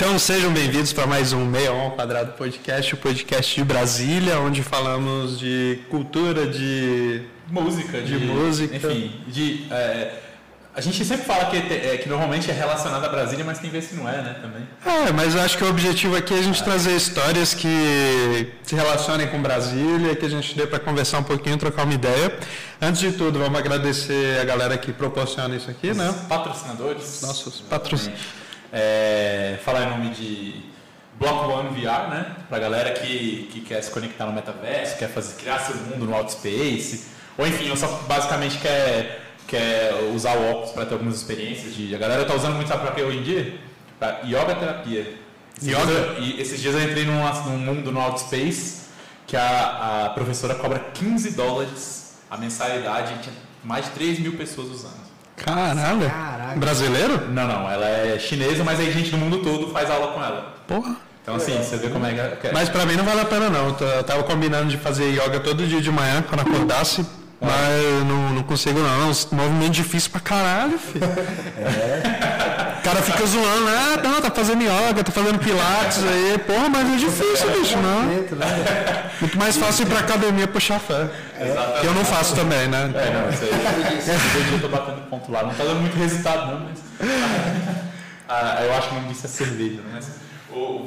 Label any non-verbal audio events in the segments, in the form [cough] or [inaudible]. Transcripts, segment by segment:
Então sejam bem-vindos para mais um Meia ao Quadrado Podcast, o podcast de Brasília, onde falamos de cultura, de música, de, de música, enfim, de é, a gente sempre fala que, é, que normalmente é relacionado a Brasília, mas tem vezes que não é, né, também. É, mas eu acho que o objetivo aqui é a gente é. trazer histórias que se relacionem com Brasília, que a gente dê para conversar um pouquinho, trocar uma ideia. Antes de tudo, vamos agradecer a galera que proporciona isso aqui, Os né? Patrocinadores. Nossos patrocinadores. É, falar em nome de Block One VR, né? Pra galera que, que quer se conectar no metaverso, quer fazer, criar seu mundo no Outspace, ou enfim, ou só basicamente quer quer usar o óculos para ter algumas experiências de. A galera tá usando muito, sabe para quê hoje em dia? Para yoga terapia. Esses yoga? Dias, e esses dias eu entrei num, num mundo no Outspace que a, a professora cobra 15 dólares a mensalidade e tinha mais de 3 mil pessoas usando. Caralho! Caraca. Brasileiro? Não, não, ela é chinesa, mas aí gente do mundo todo faz aula com ela. Porra! Então assim, você vê como é que é. Mas pra mim não vale a pena não. Eu tava combinando de fazer yoga todo dia de manhã, quando acordasse mas eu não, não consigo não. É um movimento difícil pra caralho, filho. [laughs] É. O cara fica zoando, ah, não, tá fazendo yoga, tá fazendo pilates aí. Porra, mas é difícil, bicho, não. Né? Muito mais fácil ir pra academia puxar fé. Que eu não faço também, né? É, não, isso aí. [laughs] Eu tô batendo ponto lá. Não tá dando muito resultado, não, mas. [laughs] Ah, eu acho que não disse a cerveja, né? Mas,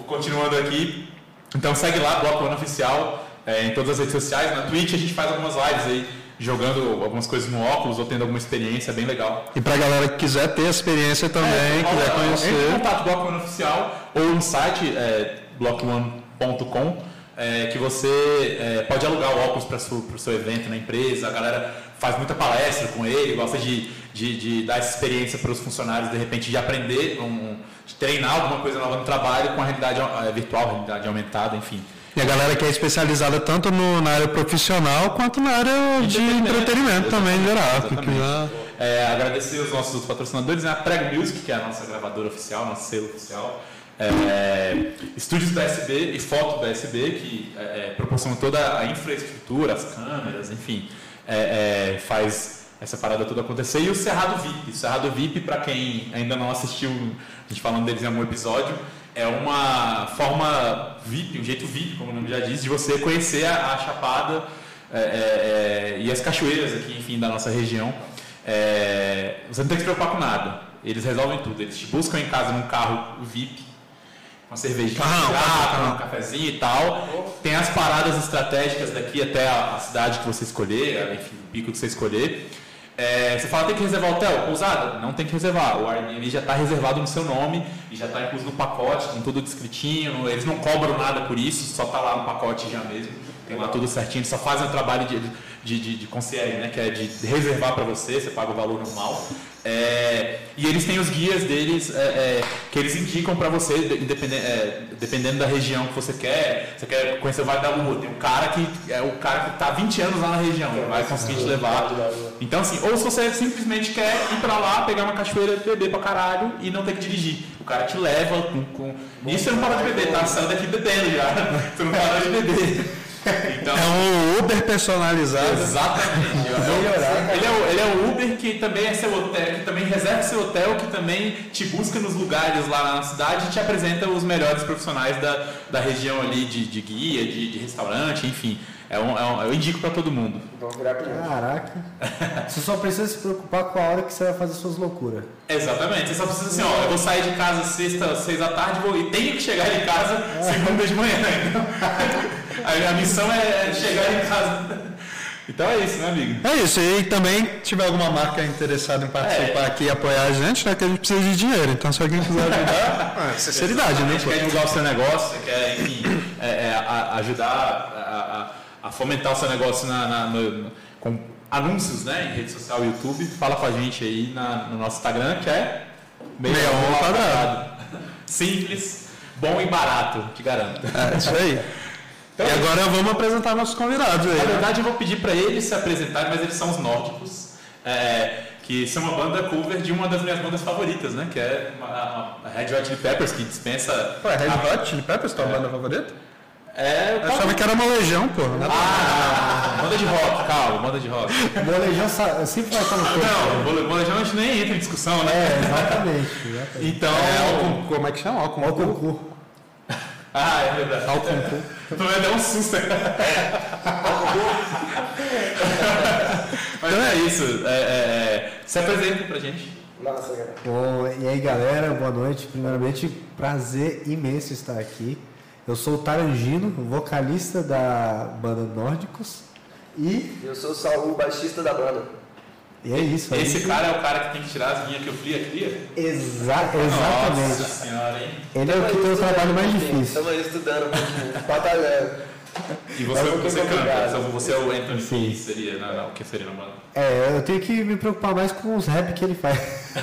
continuando aqui. Então segue lá, Bloco Ano Oficial, é, em todas as redes sociais. Na Twitch a gente faz algumas lives aí jogando algumas coisas no óculos ou tendo alguma experiência bem legal. E para a galera que quiser ter experiência também, é, quiser conhecer. Entre em contato Block One Oficial ou no site é, blockone.com é, que você é, pode alugar o óculos para o seu evento na empresa. A galera faz muita palestra com ele, gosta de, de, de dar essa experiência para os funcionários, de repente, de aprender, um, de treinar alguma coisa nova no trabalho com a realidade é, virtual, realidade aumentada, enfim. E a galera que é especializada tanto no, na área profissional quanto na área de entretenimento também, em geral. É, agradecer os nossos patrocinadores, né? a Prego Music, que é a nossa gravadora oficial, nosso selo oficial. É, estúdios da SB e foto da SB, que é, é, proporcionam toda a infraestrutura, as câmeras, enfim, é, é, faz essa parada toda acontecer. E o Cerrado VIP. O Cerrado VIP, para quem ainda não assistiu, a gente falando deles em algum episódio, é uma forma VIP, um jeito VIP, como o nome já diz, de você conhecer a, a Chapada é, é, é, e as cachoeiras aqui, enfim, da nossa região. É, você não tem que se preocupar com nada. Eles resolvem tudo. Eles te buscam em casa num carro VIP, uma cervejinha, um cafezinho e tal. Tem as paradas estratégicas daqui até a, a cidade que você escolher, enfim, o pico que você escolher. É, você fala, tem que reservar hotel? Pousada? Não tem que reservar. O Airbnb já está reservado no seu nome e já está incluso no pacote, com tudo descritinho. Eles não cobram nada por isso, só está lá no pacote já mesmo. Tem lá tudo certinho. Eles só fazem o trabalho de, de, de, de concierge, né? que é de reservar para você, você paga o valor normal. É, e eles têm os guias deles é, é, que eles indicam para você, dependendo, é, dependendo da região que você quer. Você quer conhecer o Vale da Lua, tem um cara que é o cara que está 20 anos lá na região, vai conseguir te levar. Então, assim, ou se você simplesmente quer ir para lá, pegar uma cachoeira, beber pra caralho e não ter que dirigir. O cara te leva com. com... Nisso [laughs] você não para de beber, tá saindo daqui bebendo já. Você não para de beber. Então, é um Uber personalizado. Exatamente. É ele, é o, ele é o Uber que também é seu hotel, que também reserva seu hotel, que também te busca nos lugares lá na cidade e te apresenta os melhores profissionais da, da região ali de, de guia, de, de restaurante, enfim. É um, é um, eu indico para todo mundo. Caraca. [laughs] você só precisa se preocupar com a hora que você vai fazer suas loucuras. Exatamente. Você só precisa assim, ó, eu vou sair de casa sexta, seis da tarde vou, e tenho que chegar em casa segunda de manhã. [laughs] a, a missão é chegar em casa. Então é isso, né, amigo? É isso. E também tiver alguma marca interessada em participar é. aqui e apoiar a gente, né? Que a gente precisa de dinheiro. Então, se alguém quiser ajudar, [laughs] é sinceridade, né? quer divulgar o seu negócio, quer, enfim, é, é, ajudar a, a a fomentar o seu negócio na, na no, com anúncios né, em rede social, YouTube, fala com a gente aí na, no nosso Instagram, que é meia hora quadrado. [laughs] Simples, bom e barato, te garanto. É isso aí. [laughs] Então, e agora vamos apresentar nossos convidados aí. Na né? verdade, eu vou pedir para eles se apresentarem, mas eles são os nórdicos. É, que são uma banda cover de uma das minhas bandas favoritas, né? Que é a, Red Hot Chili Peppers, que dispensa. Ué, Red Hot Chili Peppers, tua é. banda favorita? É, eu achava que era uma legião, pô. Ah, Banda de rock, calma, banda de rock. [laughs] Molejão sempre vai estar no corpo. Não, bolejão a gente nem entra em discussão, né? É, exatamente. exatamente. Então. É, como é que chama? O concurso. Ah, é verdade. Álcool. Tu vai dar um susto. Mas é isso. É, é, é, se apresenta pra gente. Massa, cara. Bom, e aí galera, boa noite. Primeiramente, prazer imenso estar aqui. Eu sou o Tarangino, vocalista da banda Nórdicos. E, Eu sou o Saul, baixista da banda. E é isso. a Esse gente- cara é o cara que tem que tirar as linhas que eu cria, cria? Exa Nossa exatamente. senhora, hein? Ele é o que tem o trabalho mais difícil. Estamos aí estudando um pouquinho, batalhando. E você, É um você canta, então você é o Anthony Sim. que seria, na, na, o que seria na banda? É, eu tenho que me preocupar mais com os rap que ele faz. [laughs]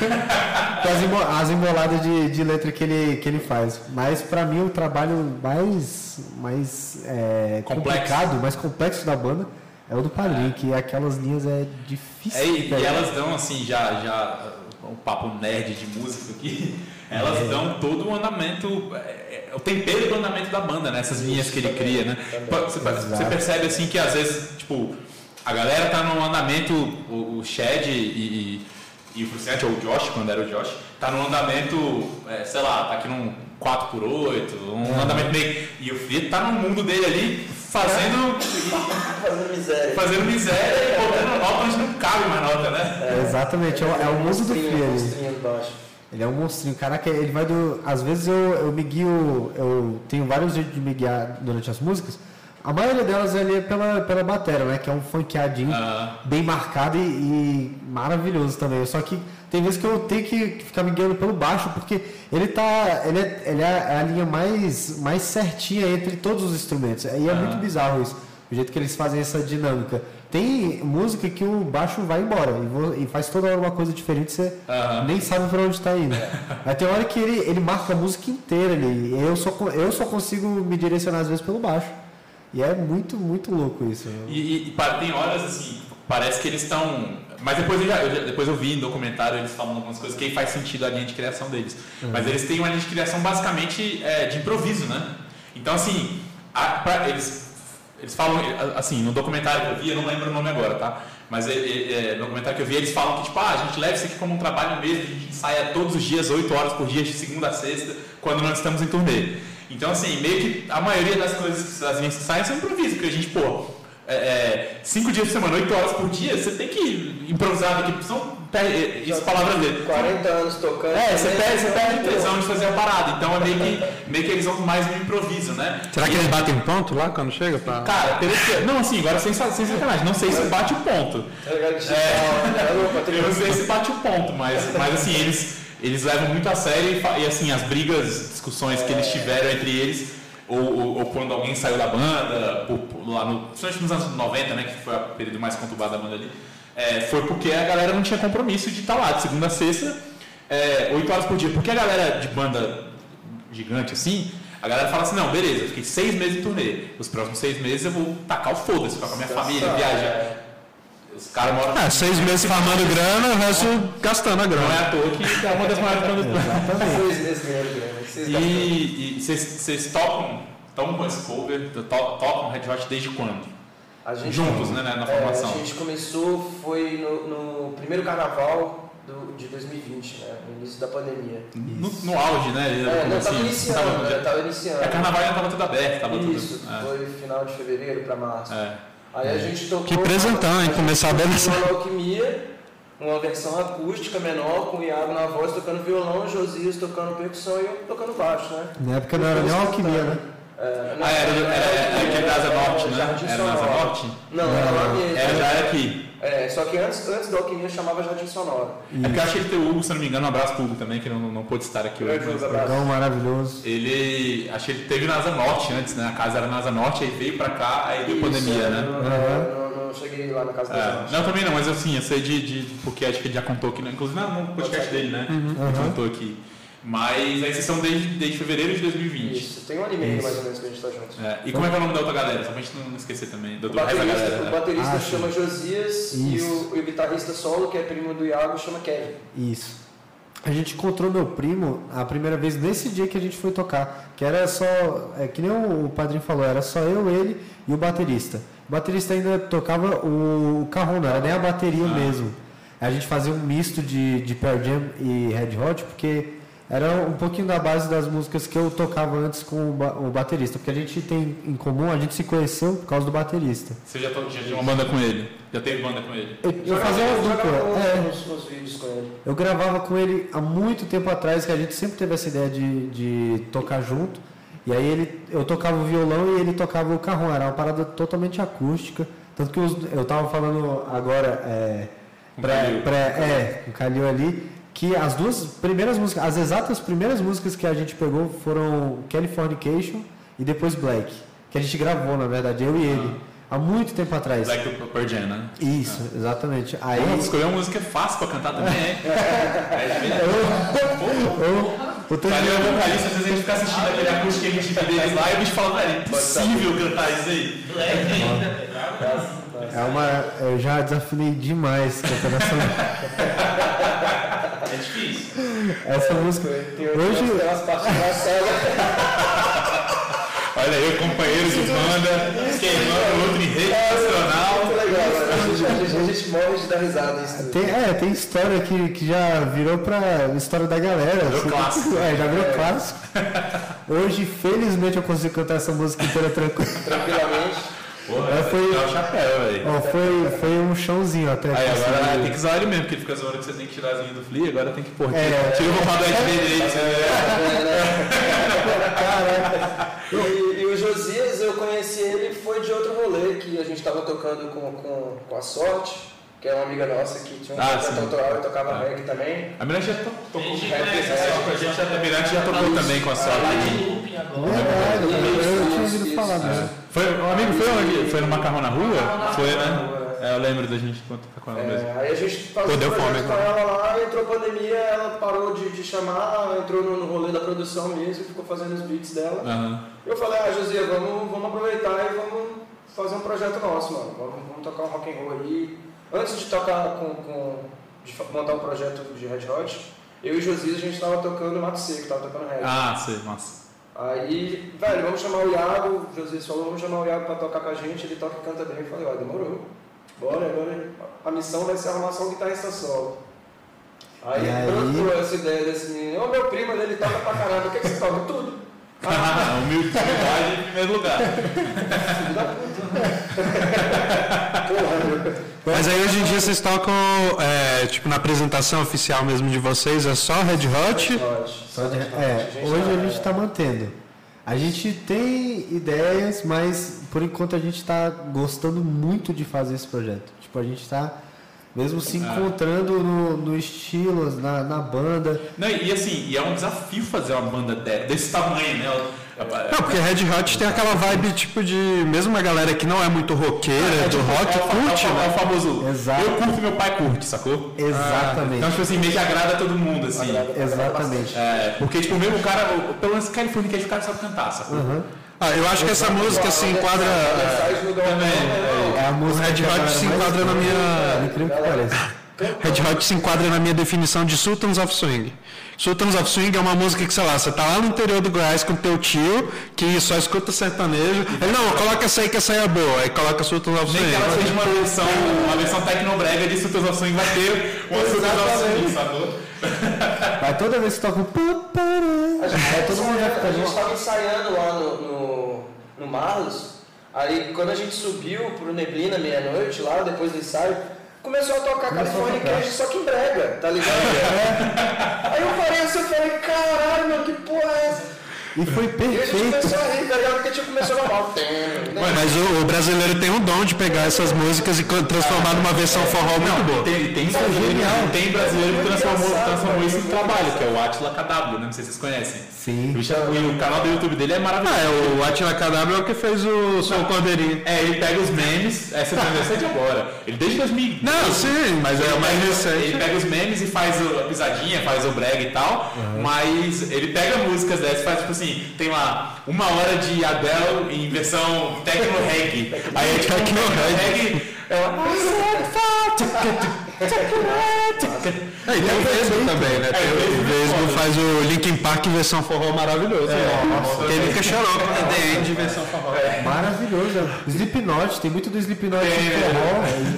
com as, embo- as emboladas de, de letra que ele, que ele faz. Mas pra mim o trabalho mais, mais é, Complexo. complicado, mais complexo da banda é o do padrinho, que aquelas linhas é difícil. É, e, e elas dão assim, já, já um papo nerd de música aqui, [laughs] elas dão todo o andamento, é, é, o tempero do andamento da banda, né? Essas linhas que ele cria, né? Você, percebe assim que às vezes, tipo, a galera tá num andamento, o, o Shed e, e, e o Fruciante, ou o Josh, quando era o Josh, tá num andamento, é, sei lá, tá aqui num 4x8, um andamento meio. E o Frito tá no mundo dele ali, fazendo. Fazendo miséria. fazendo miséria e botando nota onde não cabe mais nota, né? É, exatamente, é, o- é o mundo do monstrinho do baixo. Ele é um monstrinho. Caraca, ele vai do. Às vezes eu, eu me guio. Eu tenho vários jeitos de me guiar durante as músicas. A maioria delas ali é pela, pela bateria, né? Que é um funkeadinho Ah. bem marcado e, e maravilhoso também. Só que tem vezes que eu tenho que ficar me guiando pelo baixo, porque ele tá. Ele é, ele é a linha mais, mais certinha entre todos os instrumentos. E é muito bizarro isso. O jeito que eles fazem essa dinâmica. Tem música que o baixo vai embora e, faz toda hora uma coisa diferente, você Aham. nem sabe pra onde está indo. [laughs] Aí tem hora que ele, ele marca a música inteira ali. e Eu só, eu só consigo me direcionar às vezes pelo baixo. E é muito, muito louco isso. E, e- e tem horas assim, parece que eles estão. Mas depois eu, já, eu depois eu vi em documentário eles falando algumas coisas que faz sentido a linha de criação deles. Mas eles têm uma linha de criação basicamente é, de improviso, né? Então assim, a- pra- eles, eles falam, assim, no documentário que eu vi, eu não lembro o nome agora, tá? Mas é, é, é, no documentário que eu vi, eles falam que, tipo, ah, a gente leva isso aqui como um trabalho mesmo, a gente ensaia todos os dias, 8 horas por dia, de segunda a sexta, quando nós estamos em turnê. Então, assim, meio que a maioria das coisas que as linhas saem são improviso, porque a gente, pô, é, é, cinco dias por semana, 8 horas por dia, você tem que improvisar aqui, são, é, isso palavras dele. 40 anos tocando. É, você perde, você perde pô, tesão de fazer a parada, então é meio que, meio que eles vão mais no improviso, né? Será que eles batem ponto lá quando chega? Pra... Cara, teria- não, assim, agora sem, sem sacanagem, não sei se bate o ponto. Tá né? Alô, [laughs] Eu não sei se bate o ponto, mas, mas assim, eles, eles levam muito a sério e, e, assim, as brigas, discussões que eles tiveram entre eles, ou, ou- ou quando alguém saiu da banda, por- por- lá no, principalmente nos anos 90, né, que foi o período mais conturbado da banda ali, é, foi porque a galera não tinha compromisso de estar lá, de segunda a sexta, é, 8 horas por dia. Porque a galera de banda gigante assim, a galera fala assim, não, beleza, fiquei seis meses em turnê, os próximos seis meses eu vou tacar o foda-se, ficar com a minha família, viajar. Os caras moram... Ah, seis meses farmando grana, o resto gastando a Não é grana. à toa que é uma das maiores do Seis meses ganhando grana. E vocês tocam, tocam com esse cover, to- tocam Red Hot desde quando? A gente, Juntos, né, na é, formação. a gente começou, foi no, no primeiro carnaval do, de 2020, né? No início da pandemia. No, no auge, né? É, não, Assim, tava iniciando, tava- né? Tava iniciando. É, carnaval ainda tava tudo aberto, tava Isso, tudo. foi final de fevereiro para março. É, é. Aí a gente tocou. Que presentão, hein? Começar bem uma alquimia, uma versão acústica menor, com o Iago na voz tocando violão, Josias tocando percussão e eu tocando baixo, né? Na época não era nem uma alquimia, né? É, não, Ah, era, era, era, Asa Norte, né? Jardim Era na Asa Sonoro. Norte? Não, era lá mesmo. Era, já era aqui. É, só que antes, antes da alquimia chamava Jardim Sonoro. É porque eu achei que tem o Hugo, se não me engano, um abraço pro Hugo também, que não, não pôde estar aqui hoje. Grande abraço. Jogão maravilhoso. Ele, achei que ele teve na Asa Norte antes, né? A casa era na Asa Norte, aí veio pra cá, aí deu pandemia, Isso, né? Não, não, não, não cheguei lá na casa da É, gente. não, também não, mas assim, eu sei de, de- Porque acho que ele já contou aqui, né? inclusive no podcast dele, né? Ele contou aqui. Mas aí vocês são desde, desde fevereiro de 2020. Isso, tem um ano e meio mais ou menos que a gente tá junto. É, e como é que é o nome da outra galera? Só pra gente não esquecer também. Do, O resto da baterista, galera. o né? baterista Ah, sim. chama Josias e Isso. o, e o guitarrista solo, que é primo do Iago, chama Kevin. Isso. A gente encontrou meu primo a primeira vez nesse dia que a gente foi tocar. Que era só. É, que nem o padrinho falou, era só eu, ele e o baterista. o baterista ainda tocava o carrão, não era nem a bateria Ah. mesmo. A gente fazia um misto de, de Pearl Jam e Red Hot, porque era um pouquinho da base das músicas que eu tocava antes com o, ba- o baterista. Porque a gente tem em comum, a gente se conheceu por causa do baterista. Você já, to- já tinha uma banda com ele? Já teve banda com ele? Eu, eu fazia uma dupla. É, uns, uns vídeos com ele. Eu gravava com ele há muito tempo atrás, que a gente sempre teve essa ideia de, de tocar junto. E aí ele, eu tocava o violão e ele tocava o carrom. Era uma parada totalmente acústica. Tanto que eu tava falando agora, é, Com pré, Calil. pré, é, com o Calil ali, que as duas primeiras músicas, as exatas primeiras músicas que a gente pegou foram Californication e depois Black. Que a gente gravou, na verdade, eu e ele. Há muito tempo atrás. Black do Pearl Jam, né? Isso, exatamente. Aí, Pô, escolher uma música é fácil pra cantar também, hein? [laughs] É, eu, o Valeu, vocalista, às vezes a gente fica assistindo aquele acústico MTV deles lá e o bicho fala, velho, impossível cantar isso aí. Black ainda, velho. É uma. Eu já desafinei demais cantando essa, É. essa música. Tem, Hoje-. Olha aí, companheiro de banda, queimando outro em rede É nacional. muito legal, mano. A gente, a gente- a gente morre de dar risada nisso. Tem, é, tem história que, que já virou pra história da galera. Virou assim. clássico. É, já virou clássico. Hoje, felizmente, eu consigo cantar essa música inteira tranquilo. Tranquilamente. Porra, É, foi- o chapéu, velho. Ó, foi, foi um chãozinho até. Aí agora tem que usar ele mesmo, porque ele fica zoando que você tem que tirar as linhas do Flea, agora tem que pôr. É. Tira o pra você ver. E, e o Josias, eu conheci ele, foi de outro rolê que a gente estava tocando com, com, com a Sorte, que é uma amiga nossa que tinha um Ah, projeto sim. autoral e tocava Ah. reggae também. A Mirante já to- tocou com conhece né? a gente já, a Mirante já tocou também com a agora. Verdade, eu, eu tinha ouvido falar isso. mesmo. Foi, um amigo foi onde? Foi no Macarrão na Rua? Foi, né? é. É, eu lembro da gente quando tá com ela mesmo. É, aí a gente fazia deu fome com ela lá, entrou pandemia, ela parou de, de chamar, entrou no, no rolê da produção mesmo, ficou fazendo os beats dela. Aham. Eu falei, ah, Josia, vamos, vamos aproveitar e vamos fazer um projeto nosso, mano. Vamos, vamos tocar um rock and roll aí. Antes de tocar com, com de montar um projeto de Red Hot, eu e Josias a gente tava tocando Mato Seco, tava tocando reggae. Ah, sei, nossa. Aí, velho, vamos chamar o Iago, o Josias falou, vamos chamar o Iago pra tocar com a gente, ele toca e canta bem. Eu falei, ó, demorou. Bora, agora a missão vai ser arrumar só um guitarrista solo. Aí, E aí? essa ideia desse menino, ô meu primo, ele toca pra caramba, o que, que você toca? Tudo. [laughs] Humildade em primeiro lugar. Filho da puta. [laughs] Porra, meu. Mas aí hoje em dia vocês tocam, é, tipo, na apresentação oficial mesmo de vocês, é só Red Hot? Só de- é, hoje a gente está mantendo. A gente tem ideias, mas por enquanto a gente está gostando muito de fazer esse projeto. Tipo, a gente está mesmo se encontrando no, no estilo, na, na banda. Não, e assim, e é um desafio fazer uma banda de- desse tamanho, né? Não, porque Red Hot tem aquela vibe, tipo, de... Mesmo uma galera que não é muito roqueira, do rock, é o, curte, é o, fa- é né? o famoso. Exato. Eu curto e meu pai curte, sacou? Exatamente. Então, tipo assim, meio que agrada todo mundo, assim. Exatamente. É, porque, tipo, mesmo o cara, o- pelo menos California o cara sabe cantar, sacou? Aham. Ah, eu acho que essa música se enquadra... Mensagem no Galvão, também, né, É a música Red que a Hot se enquadra na minha-. Red Hot se enquadra na minha definição de Sultans of Swing. Sultans of Swing é uma música que, sei lá, você tá lá no interior do Goiás com teu tio, que só escuta sertanejo. Ele, não, coloca essa aí que essa aí é boa. Aí coloca Sultans of Nem Swing. que ela seja uma versão, uma versão tecnobrega de Sultans of Swing vai ter uma Sultans of Swing, sacou? Mas toda vez que toca um... pará, A gente, Aí todo mundo já a fica... gente estava ensaiando lá no, no, no Marlos, aí quando a gente subiu pro Neblina meia-noite, lá depois do ensaio, começou a tocar California. Cash, só que em brega, tá ligado? aí [laughs] assim, eu falei, caralho, meu, que? E foi E a gente perfeito. começou a rir, tá ligado? Porque tipo, começou normal. Ué, Mas o, o brasileiro tem um dom de pegar essas músicas e transformar numa versão forró muito boa. Tem, tem, é brasileiro, genial. tem brasileiro que transformou, transformou isso em muito trabalho, que é o Atila KW, né? não sei se vocês conhecem. Sim. O, o canal do YouTube dele é maravilhoso. Ah, é, o Atila KW é o que fez o Sou Cordeirinho. É, ele pega os memes, essa é de agora. Ele desde 2000. Não, sim, mas é o mais Ele recente. pega os memes e faz a pisadinha, faz o brega e tal, mas ele pega músicas dessas e faz tipo assim, tem lá uma hora de Adele em versão techno reggae. Aí é tipo Techno reggae. Ela, É, e tem o Vesgo também, né? Tem o Vesgo faz o Linkin Park versão forró maravilhoso. Nossa, Quem nunca chorou com o The End versão forró. Maravilhoso. Slipknot, tem muito do Slipknot Tem, em né?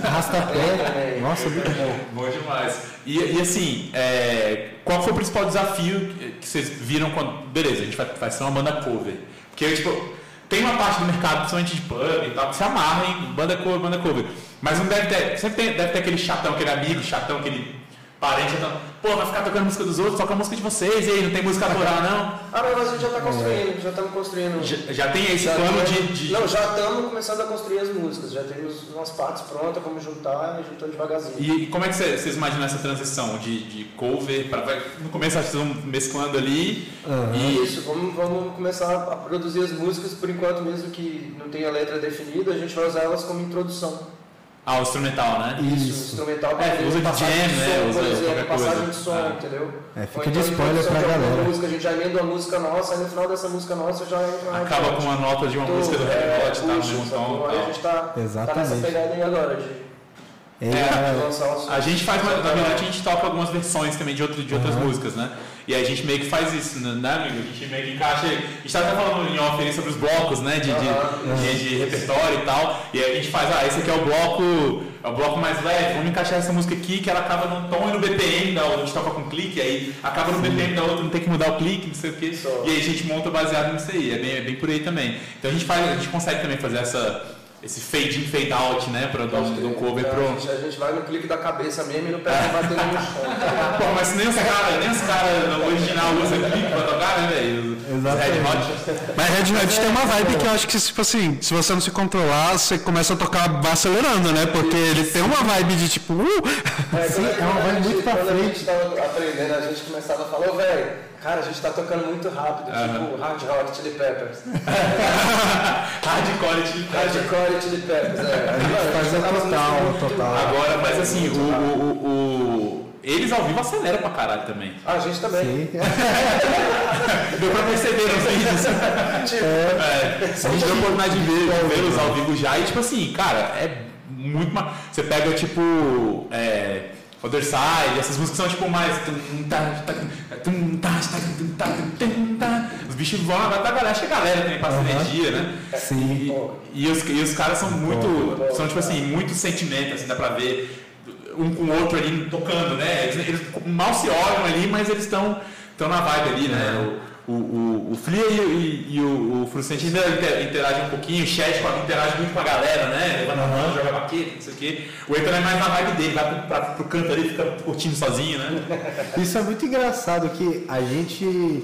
forró, arrastapé. Nossa, muito bom. Bom demais. E, e assim, é, qual foi o principal desafio que que vocês viram quando. Beleza, a gente vai, vai ser uma banda cover. Porque, tipo, tem uma parte do mercado, principalmente de pub e tal, que se amarra em banda cover, banda cover. Mas não deve ter. Sempre tem- deve ter aquele chatão, aquele amigo chatão, aquele parente chatão. Pô, vai ficar tocando música dos outros, toca a música de vocês, e aí, não tem música autoral, não? Ah, não, mas a gente já está construindo, já estamos construindo. Já, já tem esse Já plano de. de- Não, já estamos começando a construir as músicas, já temos umas partes prontas, vamos juntar e juntando devagarzinho. E, e como é que vocês vocês imaginam essa transição de, de cover para no começo vocês vão mesclando ali E isso, vamos, vamos começar a produzir as músicas, por enquanto mesmo que não tenha letra definida, a gente vai usar elas como introdução. Ah, o instrumental, né? Isso, Isso. instrumental É, usa de passagem jam, de né, som, usa por exemplo, passagem coisa. de som, Ah. entendeu? É, fica de então, spoiler introdução pra de galera. Música, a gente já emenda uma música nossa, aí no final dessa música nossa já entra uma Acaba com uma nota de uma Então, música do é, Red Hot, tá? No mesmo tom Aí a gente tá, tá nessa Exatamente. pegada aí agora de, É, de lançar um som. A gente faz, na verdade, a gente toca algumas versões também de, outro, de outras Aham. músicas, né? E aí a gente meio que faz isso, né, né, amigo? A gente meio que encaixa. A gente tava até falando em off sobre os blocos, né? De, de, de- de repertório e tal. E aí a gente faz, ah, esse aqui é o bloco. É o bloco mais leve, vamos encaixar essa música aqui que ela acaba num tom e no BPM da outra, a gente toca com clique, aí acaba no BPM da outra, não tem que mudar o clique, não sei o quê. E aí a gente monta baseado nisso aí, é bem, é bem por aí também. Então a gente faz, a gente consegue também fazer essa, esse fade in, fade out, né? Pra dar um, um cover Então, pro. a, gente, a gente vai no clique da cabeça mesmo e não pega batendo [laughs] no chão. Pô, mas nem os caras, nem os caras no original usam clipe pra tocar, né, velho? Exatamente. Red Hot. Mas Red Hot tem uma vibe que eu acho que, tipo assim, se você não se controlar, você começa a tocar acelerando, né? Porque ele tem uma vibe de tipo, uh! É, Sim, é uma vibe muito pra Quando a frente. gente tava aprendendo, a gente começava a falar, ô velho, cara, a gente tá tocando muito rápido, tipo Hard Rock Chili Peppers. [laughs] Hardcore Chili Peppers. Hardcore Chili Peppers, é. A gente faz o total, total. Agora, mas assim, o, o, o- o- eles ao vivo aceleram pra caralho também. A gente também. Sim. [laughs] Deu pra perceber nos vídeos. [laughs] Tipo, É, a gente deu a oportunidade de ver, ver eles ao vivo já e tipo assim, cara, é muito. Você pega tipo. É, Other Side, essas músicas são tipo mais. tá, tá, tá, tá, tá, tá. Os bichos vão, agora a galera, acho que a galera também passa Aham. energia, né? Sim. E, e os, e os caras são muito. São tipo assim, muito sentimento, assim, dá pra ver um com o outro ali tocando, né? Eles, eles mal se olham ali, mas eles estão na vibe ali, né? O, o, o Flea e, e- e o, o Frustrante ainda inter- interagem um pouquinho, o chat interage muito com a galera, né? Levanta a mão, joga baqueta, não sei o quê. O Eitan é mais na vibe dele, vai pro, pra, pro canto ali, fica curtindo sozinho, né? [laughs] Isso é muito engraçado que a gente,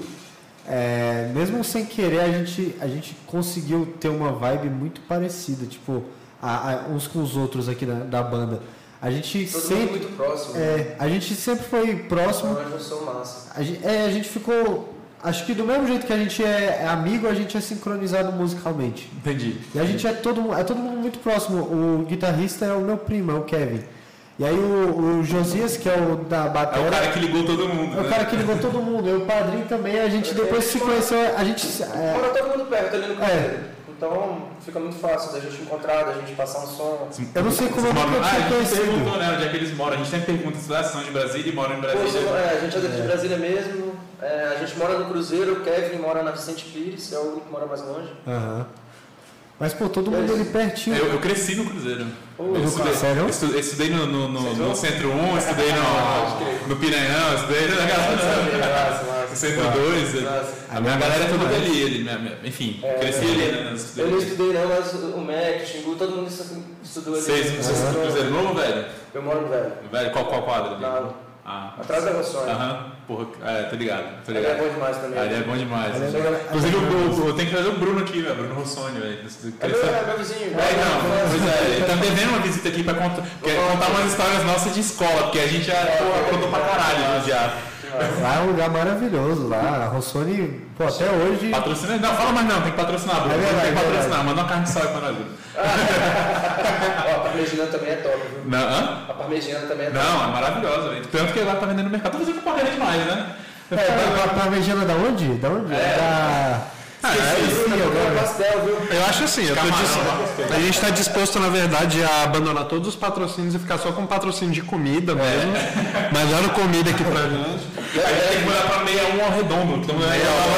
é, mesmo sem querer, a gente, a gente conseguiu ter uma vibe muito parecida, tipo, a- a- uns com os outros aqui da, da banda. A gente todo mundo sempre, muito próximo. é, a gente sempre foi próximo. Uma junção massa. A gente, é, a gente ficou, acho que do mesmo jeito que a gente é, é amigo, a gente é sincronizado musicalmente. Entendi. E a gente é todo, é todo mundo muito próximo. O guitarrista é o meu primo, é o Kevin. E aí o, o Josias, que é o da É o bateria, cara que ligou todo mundo. é o né? cara que ligou todo mundo. E o padrinho também, a gente depois se conheceu, a gente. é, Mora todo mundo perto ali no É. Cruzeiro. Então fica muito fácil da gente encontrar, da gente passar um som. eu não sei como eu moram- nunca Ah, tinha a gente perguntou, conhecido. né, onde é que eles moram. A gente sempre pergunta se elas são de Brasília e moram em Brasília. você- é, a gente é de Brasília mesmo. É, a gente mora no Cruzeiro, o Kevin mora na Vicente Pires, é o único que mora mais longe. Aham. Mas, pô, todo mundo ali pertinho. Eu, eu cresci no Cruzeiro. Pô, eu estudei, sério? estudei no, no, no- no Centro 1, estudei no, [laughs] crer. no Piranhão, estudei na [laughs] Massa, no. [laughs] Centro 2. Massa. A minha galera é toda dali, minha- enfim, É, cresci é. ali, né? Eu não Estudei. não, mas o Mac, o Xingu, todo mundo estu- estudou ali. Vocês, vocês são do Cruzeiro Novo, velho? Eu moro no velho. Velho, qual, qual quadro ali? Na- Ah, Atrás da Rossonha. aham, porra, é, tô ligado, tô Ele é ligado. bom demais também. Ali é bom demais. É Inclusive, o, o, eu tenho que trazer o Bruno aqui, velho, Bruno Rossoni, velho. É meu, é meu vizinho. É, não, pois é, ele tá devendo uma visita aqui pra contar, quer contar umas histórias nossas de escola, porque a gente já pô, contou pra caralho no diabo. Lá é um lugar maravilhoso. Lá, a Rossoni, pô, até hoje. Patrocina, não, fala mais não, tem que patrocinar, Bruno. É verdade, tem que é patrocinar, manda uma carne de sol aí pra nós. Bruno. [laughs] [laughs] Parmegiana também é top, viu? Não, hã? A parmegiana também é top. não, é maravilhosa, velho. Tanto que lá tá vendendo no mercado, tá fazendo propaganda demais, né? É, a parmegiana da onde? Da onde? É. Da. Ah, é isso. Sim, agora. pastel, viu? Eu acho assim, eu tô Camarão, dis- gostei. a gente está disposto, na verdade, a abandonar todos os patrocínios e ficar só com patrocínio de comida mesmo. Melhor comida aqui pra gente. A gente tem que mudar pra 61 ao redondo. Que também é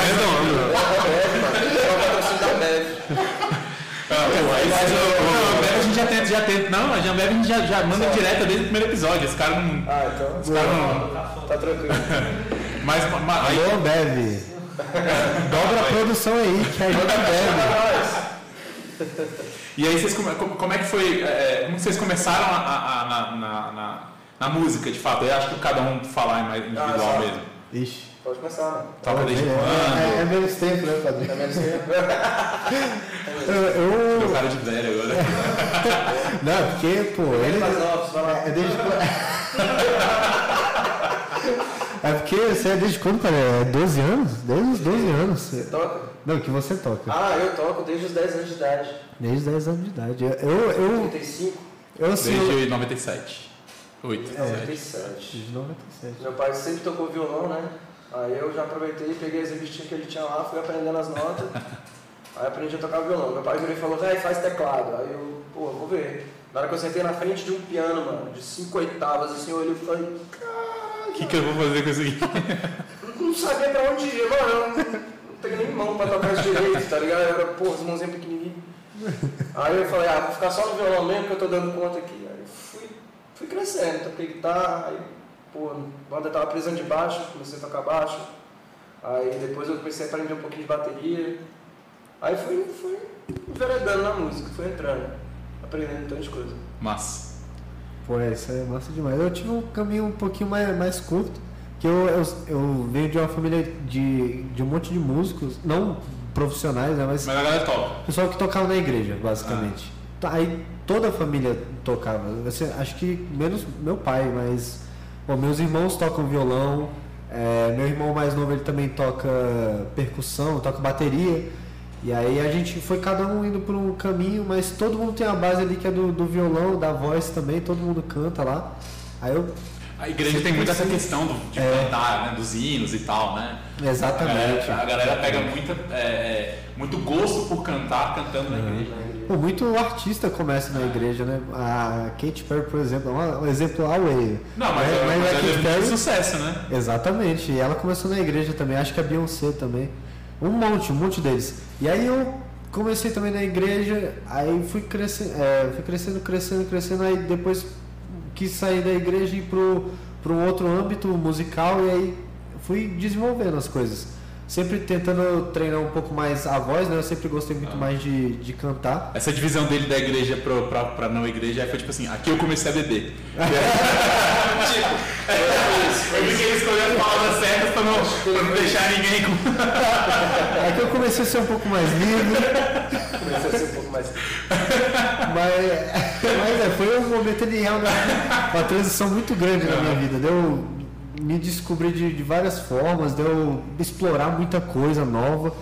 Redondo. É o patrocínio da Bev. Não, a Ambev a gente já tenta. Não, a Ambev a gente já, já manda direto desde o primeiro episódio. Esse cara não. Ah, então. Esse cara não. Tá tranquilo. [laughs] Mas, mas aí, Alô, Bev. Dobra a produção aí, que ajuda a Bev. [laughs] e aí vocês come- como, como é que foi? é, como vocês começaram a, a- a- na, na, na, na música, de fato? Eu acho que cada um falar mais individual Ah, mesmo. Ixi. Pode começar, mano. Toca desde é, quando? é, é menos tempo, né, padrinho? Tá [laughs] menos tempo. Eu, eu- Meu cara de velho agora. [laughs] Não, porque, pô, ele. Mais novos, vai lá. É desde quando. [laughs] É porque você é desde quando, cara? É 12 anos? Desde os 12 anos. Toca? Não, que você toca. Ah, eu toco desde os 10 anos de idade. Desde os 10 anos de idade. Eu, eu, eu, 35, eu assim. eu- Desde 97. 8, 97. 97. Desde 97. Meu pai sempre tocou violão, né? Aí eu já aproveitei, peguei as revistinhas que ele tinha lá, fui aprendendo as notas. [laughs] Aí aprendi a tocar violão. Meu pai virou e falou, véi, faz teclado. Aí eu, pô, vou ver. Na hora que eu sentei na frente de um piano, mano, de cinco oitavas, assim, eu olhei e falei, O que, que eu vou fazer com isso aqui? Eu [laughs] não sabia pra onde ir, mano. Eu não, não tenho nem mão pra tocar direito, tá ligado? Eu era, pô, as mãozinhas pequenininhas. Aí eu falei, ah, vou ficar só no violão mesmo que eu tô dando conta aqui. Fui, crescendo, toquei guitarra, aí, pô, a banda tava precisando de baixo, comecei a tocar baixo. Aí depois eu comecei a aprender um pouquinho de bateria. Aí fui, fui enveredando na música, fui entrando, aprendendo tantas coisas. Mas. Pô, isso é massa demais. Eu tive um caminho um pouquinho mais, mais curto, que eu, eu, eu venho de uma família de, de um monte de músicos, não profissionais, né, mas Mas a galera toca. pessoal que tocava na igreja, basicamente. Tá, Aí toda a família tocava. Assim, acho que menos meu pai, mas pô, meus irmãos tocam violão. é, meu irmão mais novo ele também toca percussão, toca bateria. E aí a gente foi cada um indo por um caminho, mas todo mundo tem a base ali que é do, do violão, da voz também, todo mundo canta lá. Aí eu. A igreja tem muito essa questão do, de É. cantar, né? Dos hinos e tal, né? Exatamente. A galera, a galera pega muita, é, é, muito gosto por cantar cantando na igreja. Pô, muito artista começa na igreja, né? A Katy Perry, por exemplo, é um- exemplo away. Não, mas, É, é, mas mas a é Perry- sucesso, né? Exatamente, e ela começou na igreja também, acho que a Beyoncé também. Um monte, um monte deles. E aí eu comecei também na igreja, aí fui crescendo, fui crescendo, crescendo, crescendo, aí depois quis sair da igreja e ir pro, pro um outro âmbito musical e aí fui desenvolvendo as coisas. Sempre tentando treinar um pouco mais a voz, né? Eu sempre gostei muito mais de, de cantar. Essa divisão dele da igreja pro, pra, pra não igreja foi tipo assim, aqui eu comecei a beber. [laughs] tipo, eu vi que ele escolheu as palavras certas pra não, pra não deixar ninguém com. Aqui eu comecei a ser um pouco mais livre. Comecei a ser um pouco mais. Mas, mas é, foi um momento de realmente uma transição muito grande na minha vida. Deu me descobrir de, de várias formas, deu explorar muita coisa nova.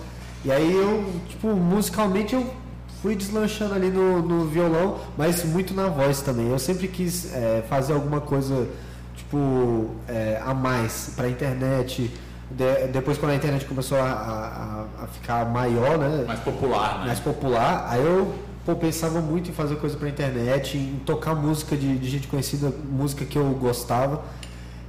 E aí eu, tipo, musicalmente eu fui deslanchando ali no, no violão, mas muito na voz também. Eu sempre quis é, fazer alguma coisa, tipo, é, a mais pra internet. De- depois quando a internet começou a, a- a ficar maior, né? Mais popular, né? mais popular, aí eu pô, pensava muito em fazer coisa pra internet, em tocar música de, de gente conhecida, música que eu gostava.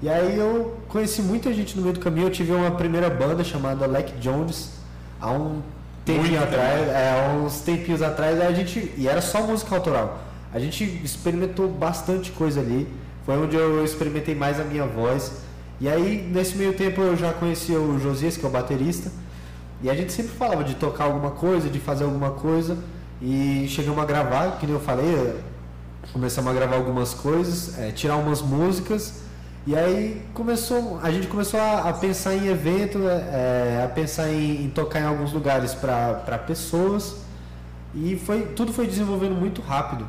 E aí eu conheci muita gente no meio do caminho. Eu tive uma primeira banda chamada Leck Jones há um tempinho Muito atrás, é, há uns tempinhos atrás, a gente e era só música autoral. A gente experimentou bastante coisa ali. Foi onde eu experimentei mais a minha voz. E aí nesse meio tempo eu já conhecia o Josias, que é o baterista. E a gente sempre falava de tocar alguma coisa, de fazer alguma coisa. E chegamos a gravar, que nem eu falei, começamos a gravar algumas coisas, eh, tirar umas músicas. E aí começou, a gente começou a, a pensar em evento, eh, a pensar em, em tocar em alguns lugares para pessoas. E foi, tudo foi desenvolvendo muito rápido.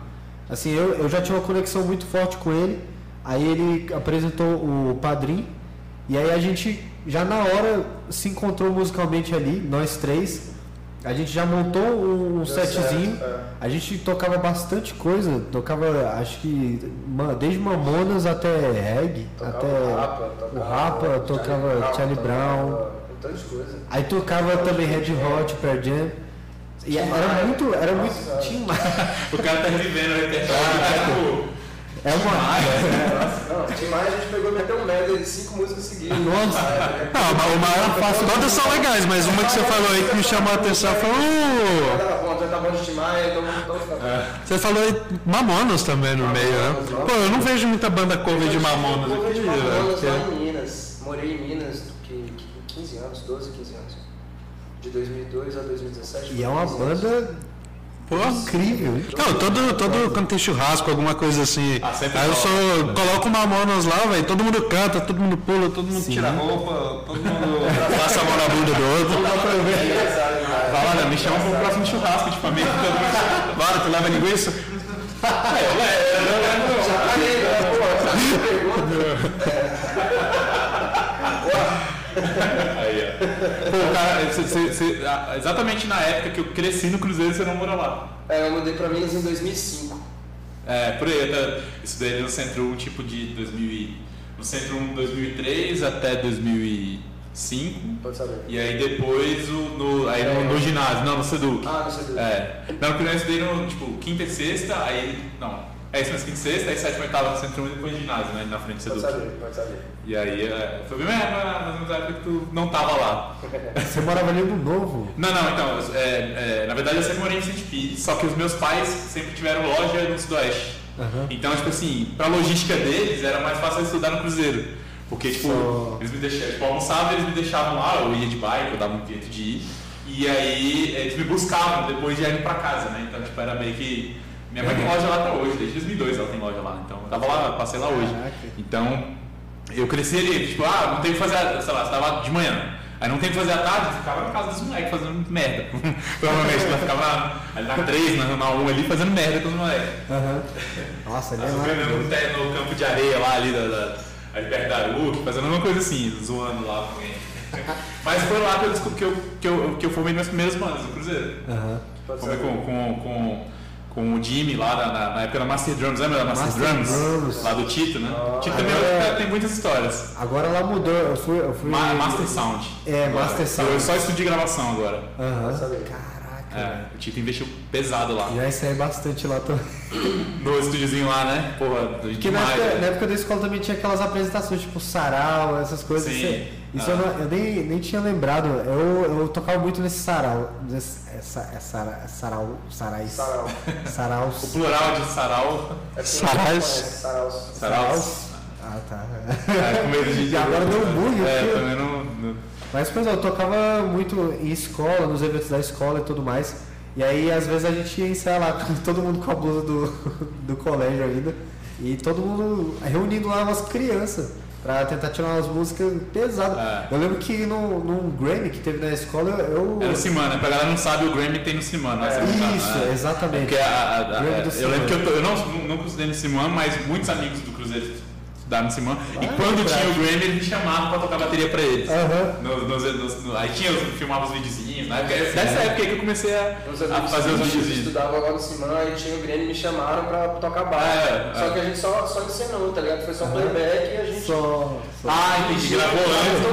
Assim, eu, eu já tinha uma conexão muito forte com ele. Aí ele apresentou o Padrim. E aí a gente já na hora se encontrou musicalmente ali, nós três. A gente já montou um, Deu setzinho. certo, é. A gente tocava bastante coisa. Tocava, acho que desde Mamonas até reggae. Tocava até o Rapa, o Rapa, tocava Charlie Brown. tanto de coisa. Aí tocava também Red Hot, Pearl Jam. E era muito, era Nossa muito. Maia. O cara tá revivendo [laughs] o repertório. É uma. [laughs] Não, Tim Maia a gente pegou meteu um medley de cinco músicas seguidas. Nossa. Não, mas o maior fácil. Todas são legais, mas uma que você falou aí que me chamou a atenção foi o. Tá bom, então tá bom de Tim Maia, então vamos então ficar. Você falou aí Mamonas também no meio, né? Pô, eu não vejo muita banda cover de Mamonas Eu aqui, de Mamonas velho. lá em Minas. Morei em Minas que, que 15 anos, 12, 15 anos. De 2002 a 2017. E é uma 15 anos. banda Pô, incrível. Não, todo, todo quando tem churrasco, alguma coisa assim. Ah, aí eu rola. sou, coloco Mamonas lá, velho. Todo mundo canta, todo mundo pula, todo mundo tira a roupa, todo mundo [laughs] passa a mão na bunda do outro. É. Fala, né? Me chama pro próximo churrasco de família. todo mundo- Bora, tu leva linguiça? É, eu levo. Já parei, né? Pô, [laughs] pergunta. Pô, cara, cê- cê- cê- ah, exatamente na época que eu cresci no Cruzeiro, você não mora lá. É, eu mudei pra Minas em 2005. É, por aí, eu estudei no Centro 1, tipo de 2000 e- no Centro 1 2003 até 2005. Pode saber. E aí depois o, no, aí no, no ginásio, não, no Seduc. Ah, não sei do É. Não, porque eu estudei no, tipo, quinta e sexta, aí, não, é isso, mas quinta e sexta, aí sétima e oitava no Centro 1 e depois ginásio, né, na frente do Pode Seduc. saber, pode saber. E aí, é, foi bem mais ou menos época que tu não tava lá. [laughs] Você morava ali no Novo. Não, não, então, é, é, na verdade eu sempre morei em Vicente Pires, só que os meus pais sempre tiveram loja no Sudoeste. Aham. Então, tipo assim, pra logística deles era mais fácil eu estudar no Cruzeiro. Porque, tipo, Só- eles me deixavam, tipo, almoçava, eles me deixavam lá, eu ia de bike, eu dava um jeito de ir. E aí eles me buscavam depois de ir pra casa, né? Então, tipo, era meio que. Minha mãe tem loja lá até hoje, desde 2002 ela tem loja lá. Então, eu tava lá, passei lá hoje. Então, eu cresci ali, tipo, ah, não tem que fazer, sei lá, você tava de manhã. Aí não tem que fazer à tarde, ficava na casa dos moleques fazendo merda. [laughs] Provavelmente, ela ficava na, ali na 3, na, na 1 ali, fazendo merda com os moleques. Aham. Nossa, ele é Tá no, no campo de areia lá ali da, da, ali perto da Aruc, fazendo uma coisa assim, zoando lá com alguém. [laughs] Mas foi lá que eu, descobri- que eu, que eu, que eu formei minhas primeiras bandas do Cruzeiro. Aham. Pode Formei com, com, com, com o Jimmy lá na, na- na época da Master Drums, lembra da Master, Master Drums? Drums. Lá do Tito, né? Ah, Tito também agora- tem muitas histórias. Agora ela mudou. Eu fui. Eu fui Ma- Master Sound. É, Agora. Master Sound. Eu só de gravação agora. Aham. Caraca. É, o Tito investiu pesado lá. Já ensaiei bastante lá também. No estúdiozinho lá, né? Porra, Porque na demais. época, né? na época da escola também tinha aquelas apresentações, tipo sarau, essas coisas. Sim. Isso, isso Ah. eu, não- eu nem, nem tinha lembrado. Eu, eu tocava muito nesse sarau. Nesse, essa, é sara, é sarau. Sarais. Sarau. Saraus. O plural de sarau. É porque Saraus. Saraus. Saraus. Ah, tá. É, com medo de. E agora deu um bug É, também não. não- Mas, pois é, eu tocava muito em escola, nos eventos da escola e tudo mais. E aí, às vezes, a gente ia ensaiar lá, [laughs] todo mundo com a blusa do, [laughs] do colégio ainda. E todo mundo reunindo lá umas crianças pra tentar tirar umas músicas pesadas. É. Eu lembro que no, num Grammy que teve na escola, eu. É no Simana, pra galera não sabe, o Grammy tem no Simana. né? Sabe, Isso, né? exatamente. Porque a- a- a- Grammy do eu lembro que eu, tô- eu não, não, estudei no Simana, mas muitos amigos do Cruzeiro estudaram no. E Ah, quando é tinha o. Grammy, eles me chamavam pra tocar bateria pra eles. Aham. Nos- nos- nos- no- aí tinha, eu filmava os videozinhos, né? Porque é Dessa época aí que eu comecei a, Meus a fazer os videozinhos. estudavam lá no Simã e tinha o Grêmio me chamaram pra tocar baixo. É, só é. que a gente só, só ensinou, tá ligado? Foi só playback e a gente. Só. só- Ah, entendi. Gravou antes,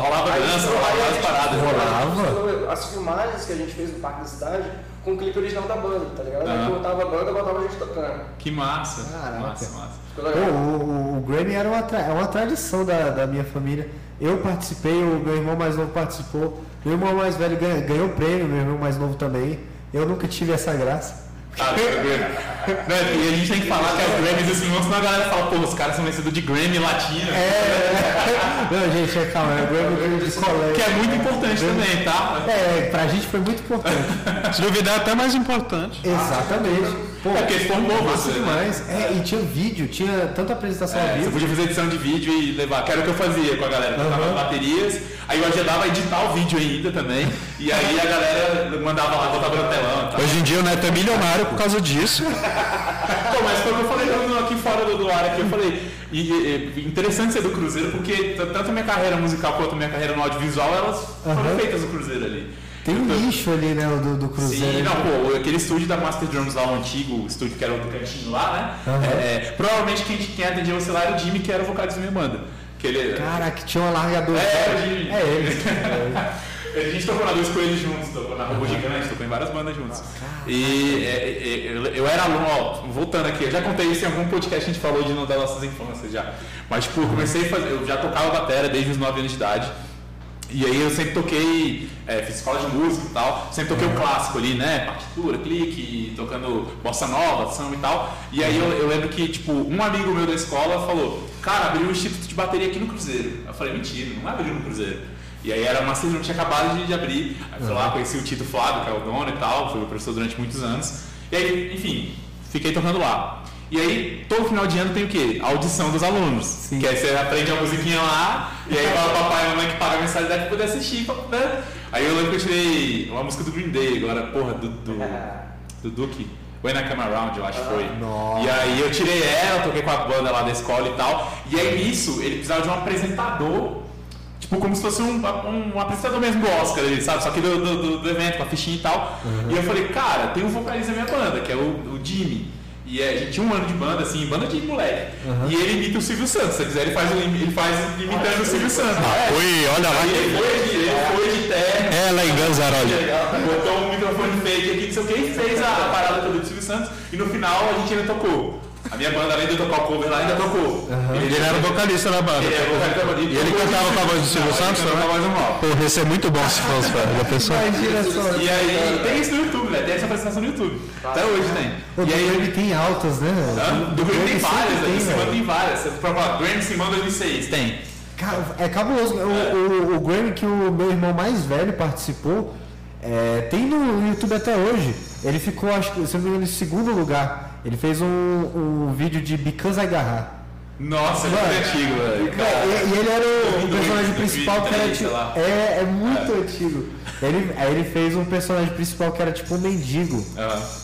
rolava dança, rolava a as gente- paradas. Rolava? As filmagens que a gente fez no Parque da Cidade com o clipe original da banda, tá ligado? Aham. Aí botava a banda, botava a gente tocando. Que massa. Caraca. Massa, massa. Pô, o, o, o Grammy era uma, tra- é uma tradição da, da minha família. Eu participei, o meu irmão mais novo participou. Meu irmão mais velho ganha- ganhou prêmio, meu irmão mais novo também. Eu nunca tive essa graça. Ah, Não, e a gente tem que falar que as Grammys assim, senão a galera fala, pô, os caras são vencedores de Grammy latino. É, [laughs] não, gente, é calma, é o Grammy de [laughs] colégio. Que é muito importante também, tá? É, pra gente foi muito importante. Se duvidar, é até mais importante. Exatamente. Pô, É porque formou massa você, né? demais. É, e tinha vídeo, tinha tanta apresentação ao É, você vivo. podia fazer edição de vídeo e levar, que era o que eu fazia com a galera, as baterias, aí eu ajudava a editar o vídeo ainda também, e aí a galera mandava lá, botava no telão tal. Hoje em dia o Neto é milionário por causa disso. [laughs] Pô, mas foi o que eu falei aqui fora do, do ar aqui, eu falei, e, e- interessante ser do Cruzeiro, porque tanto a minha carreira musical quanto a minha carreira no audiovisual, elas foram Aham. feitas no Cruzeiro ali. Tem um lixo ali, né, o do, do Cruzeiro. Sim, não, pô, aquele estúdio da Master Drums lá, o antigo estúdio que era o do cantinho lá, né? Aham. É, provavelmente quem, quem atendia você lá era o Jimmy, que era o vocalista da minha banda. Que Que ele, Caraca, tinha um alargador. É, o Jimmy. É ele. [laughs] A gente tocou na Dois Coelhos juntos, tocou na Rua Gigante, tocou em várias bandas juntos. E é, é, eu, era aluno, ó, voltando aqui, eu já contei isso em algum podcast, a gente falou de não das nossas infâncias já. Mas, tipo, eu comecei a fazer, eu já tocava bateria desde os 9 anos de idade. E aí eu sempre toquei, é, fiz escola de música e tal, sempre toquei o clássico ali, né? Partitura, clique, tocando bossa nova, samba e tal. E aí eu, eu lembro que, tipo, um amigo meu da escola falou, cara, abriu um instituto de bateria aqui no Cruzeiro. Eu falei, mentira, não abriu no Cruzeiro. E aí era uma não tinha acabado de, de abrir. Aí fui lá, conheci o Tito Flávio, que é o dono e tal, foi meu professor durante muitos anos. E aí, enfim, fiquei tocando lá. E aí, todo final de ano tem o quê? A audição dos alunos. Que aí você aprende a musiquinha lá, e aí fala o papai e a mamãe que paga a mensalidade pra poder assistir. Né? Aí eu lembro que eu tirei uma música do Green Day, agora, porra, do, do, [laughs] do Duke. When I Come Around, eu acho que foi. Nossa. E aí eu tirei ela, toquei com a banda lá da escola e tal. E aí nisso, ele precisava de um apresentador Tipo, como se fosse um, um, um apresentador mesmo do Oscar sabe? Só que do, do, do evento, com a fichinha e tal. E eu falei, cara, tem um vocalista da minha banda, que é o, o Jimmy. E é, a gente tinha um ano de banda, assim, banda de moleque. E ele imita o Silvio Santos. Se quiser, ele faz, ele faz imitando o Silvio Santos. É. Ui, olha lá. Ele foi de, ele foi de terno. É lá em Ganzaroli. Botou um microfone fake aqui, não sei o que, fez a parada toda do Silvio Santos. E no final a gente ainda tocou. A minha banda, além de tocar o cover lá, ainda tocou. Ele era o vocalista da banda. Ele é vocalista da banda. E ele cantava com a voz do Silvio ele Santos com a também? voz normal. Pô, ia ser muito bom se fosse, velho. Já pensou? Imagina só. E aí tem isso no YouTube, né? Tem essa apresentação no YouTube. Até hoje tem. O E aí ele tem altas, né? Do Grêmio tem várias, tem, né? Simão velho. tem várias. Você prova Grêmio Simão 2006, tem. Cara, é cabuloso. O, o, o Grammy que o meu irmão mais velho participou, é, tem no YouTube até hoje. Ele ficou, acho que, se eu não me engano, em segundo lugar. Ele fez um, um vídeo de Because I Garra. Nossa, é Mano, muito antigo, velho. E, e ele era o, o 2002, personagem principal que era 2003, tipo. É, é muito antigo. Ele, aí ele fez um personagem principal que era tipo um mendigo.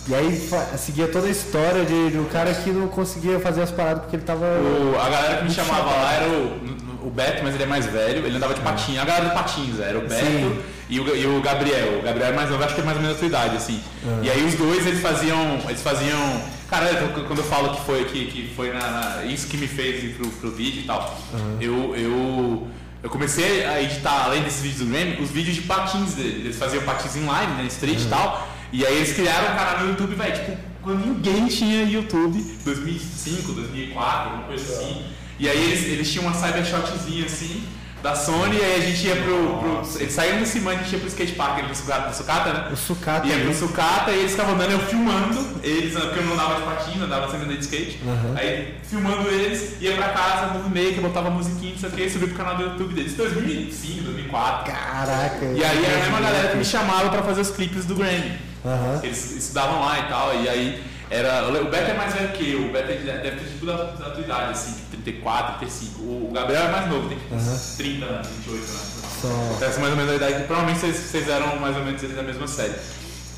E aí seguia toda a história de, de um cara que não conseguia fazer as paradas porque ele tava. O- a galera que me chamava lá era o, o Beto, mas ele é mais velho, ele andava de patinho. A galera do patins, era o Beto e o, e o Gabriel. O Gabriel é mais novo, acho que é mais ou menos da sua idade, assim. E aí os dois eles faziam. Eles faziam. Cara, quando eu falo que foi, que, que foi na, na- isso que me fez ir pro, pro vídeo e tal, eu, eu, eu comecei a editar, além desses vídeos do Grammy, os vídeos de patins dele. Eles faziam patins inline, né, street e tal. E aí eles criaram um canal no YouTube, velho, tipo, quando ninguém tinha YouTube, 2005, 2004, alguma coisa assim. E aí eles, eles tinham uma cybershotzinha assim, da Sony, e aí a gente ia pro. pro eles saíram do Simão, a gente ia pro skatepark, ali pro sucata, pro sucata, né? O sucata. Ia pro né? sucata e eles ficavam andando, eu filmando eles, porque eu não andava de patins, andava sempre andando de skate. Aí filmando eles, ia pra casa, movie maker, botava musiquinha, não sei o que, subia pro canal do YouTube deles, 2005, 2004. Caraca. E aí era a mesma galera que me chamava pra fazer os clipes do Grammy. Aham. Eles estudavam lá e tal, e aí era. O Beto é mais velho que eu, o Beto ele deve ter tipo da, da tua idade, assim, tipo 34, 35. O Gabriel é mais novo, tem tipo uns 30 anos, 28 anos. Só. Essa é mais ou menos a idade que provavelmente vocês, vocês eram mais ou menos eles da mesma série.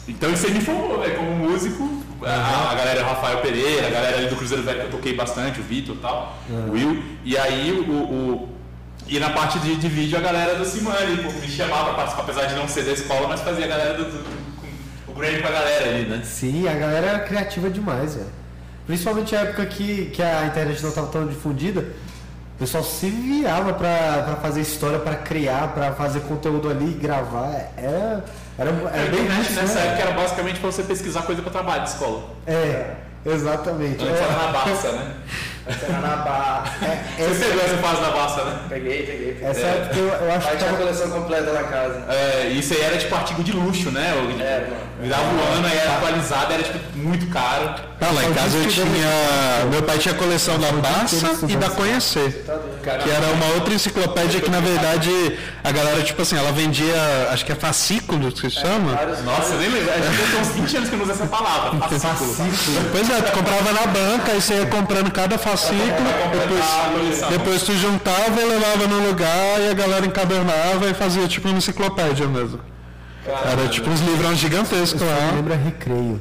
Então isso aí me formou, velho, como músico. A, a galera é o Rafael Pereira, a galera ali do Cruzeiro Velho que eu toquei bastante, o Vitor e tal, o Will. E aí o. o- e na parte de, de vídeo a galera do Simani, pô, me chamava pra participar, apesar de não ser da escola, mas fazia a galera do. do- o Grammy com a galera ali, né? Sim, a galera era criativa demais, velho. Principalmente a época que, que a internet não estava tão difundida, o pessoal se virava pra, pra fazer história, pra criar, pra fazer conteúdo ali, gravar. Era, era, A era bem internet isso, nessa né? época era basicamente pra você pesquisar coisa pra trabalho de escola. É, exatamente. Antes era É, na Barça, né? Essa era na barra. Você pegou essa fase da Barça, né? Peguei, peguei. peguei. essa época eu, eu acho Pai que tinha a tava. coleção completa na casa. É, isso aí era tipo artigo de luxo, né? É, mano. Virava o ano, aí era atualizado, era tipo muito caro. Ah, lá em casa eu tinha. Meu pai tinha a coleção da Barça e da Conhecer. Que era uma outra enciclopédia que, na verdade, a galera, tipo assim, ela vendia, acho que é fascículos que se chama. Vários, Nossa, eu nem lembro. Acho que tem uns 20 anos que eu não uso essa palavra. [laughs] Fascículo. Pois é, tu comprava na banca, aí você ia comprando cada fascículo, a depois, depois tu juntava e levava no lugar e a galera encadernava e fazia tipo uma enciclopédia mesmo. Era tipo uns livrão gigantescos lá. Lembra recreio.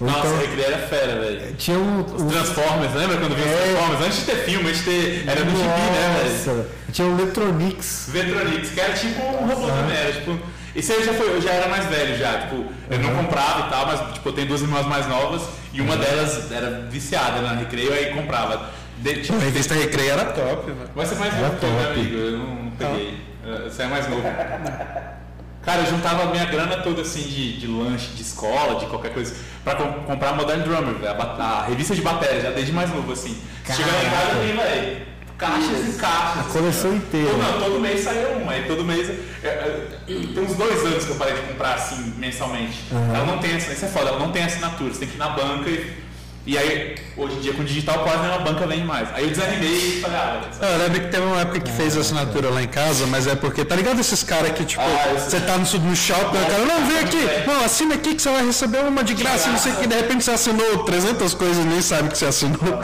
Ou Nossa, então, Recreio era fera, velho. tinha um. Os um Transformers, lembra quando vinha os É. Transformers? Antes de ter filme, antes de ter. Era do gibi, né, velho? Nossa, tinha o Letronix. Vetronix, que era tipo um robô também, era tipo. Esse aí eu já, foi, eu já era mais velho já, tipo, eu não comprava e tal, mas tipo, eu tenho duas irmãs mais novas e uma delas era viciada na recreio, aí comprava. De, tipo, A revista Recreio era top, né? Vai ser mais Era novo meu top. amigo, eu não, não peguei. Eh, Você é mais novo. [laughs] Cara, eu juntava a minha grana toda assim de, de lanche, de escola, de qualquer coisa, pra com- comprar Modern Drummer, velho, a, a revista de bateria, já desde mais novo assim. Chega lá em casa tem, velho, caixas e caixas. A coleção assim, inteira. Todo, não, todo mês saía uma, aí todo mês. é, é, tem uns dois anos que eu parei de comprar assim mensalmente. Ela não tem, isso é foda, ela não tem assinatura, você tem que ir na banca e. E aí, hoje em dia com o digital quase nenhuma banca vem mais. Aí eu desanimei e falei, ah, velho, Eu lembro que teve uma época que fez assinatura lá em casa, mas é porque, tá ligado esses caras que, tipo, Ah, você tá no, no shopping, o cara, não, vem aqui, não, assina aqui que você vai receber uma de graça, não sei o que, de repente você assinou 300 coisas e nem sabe que você assinou.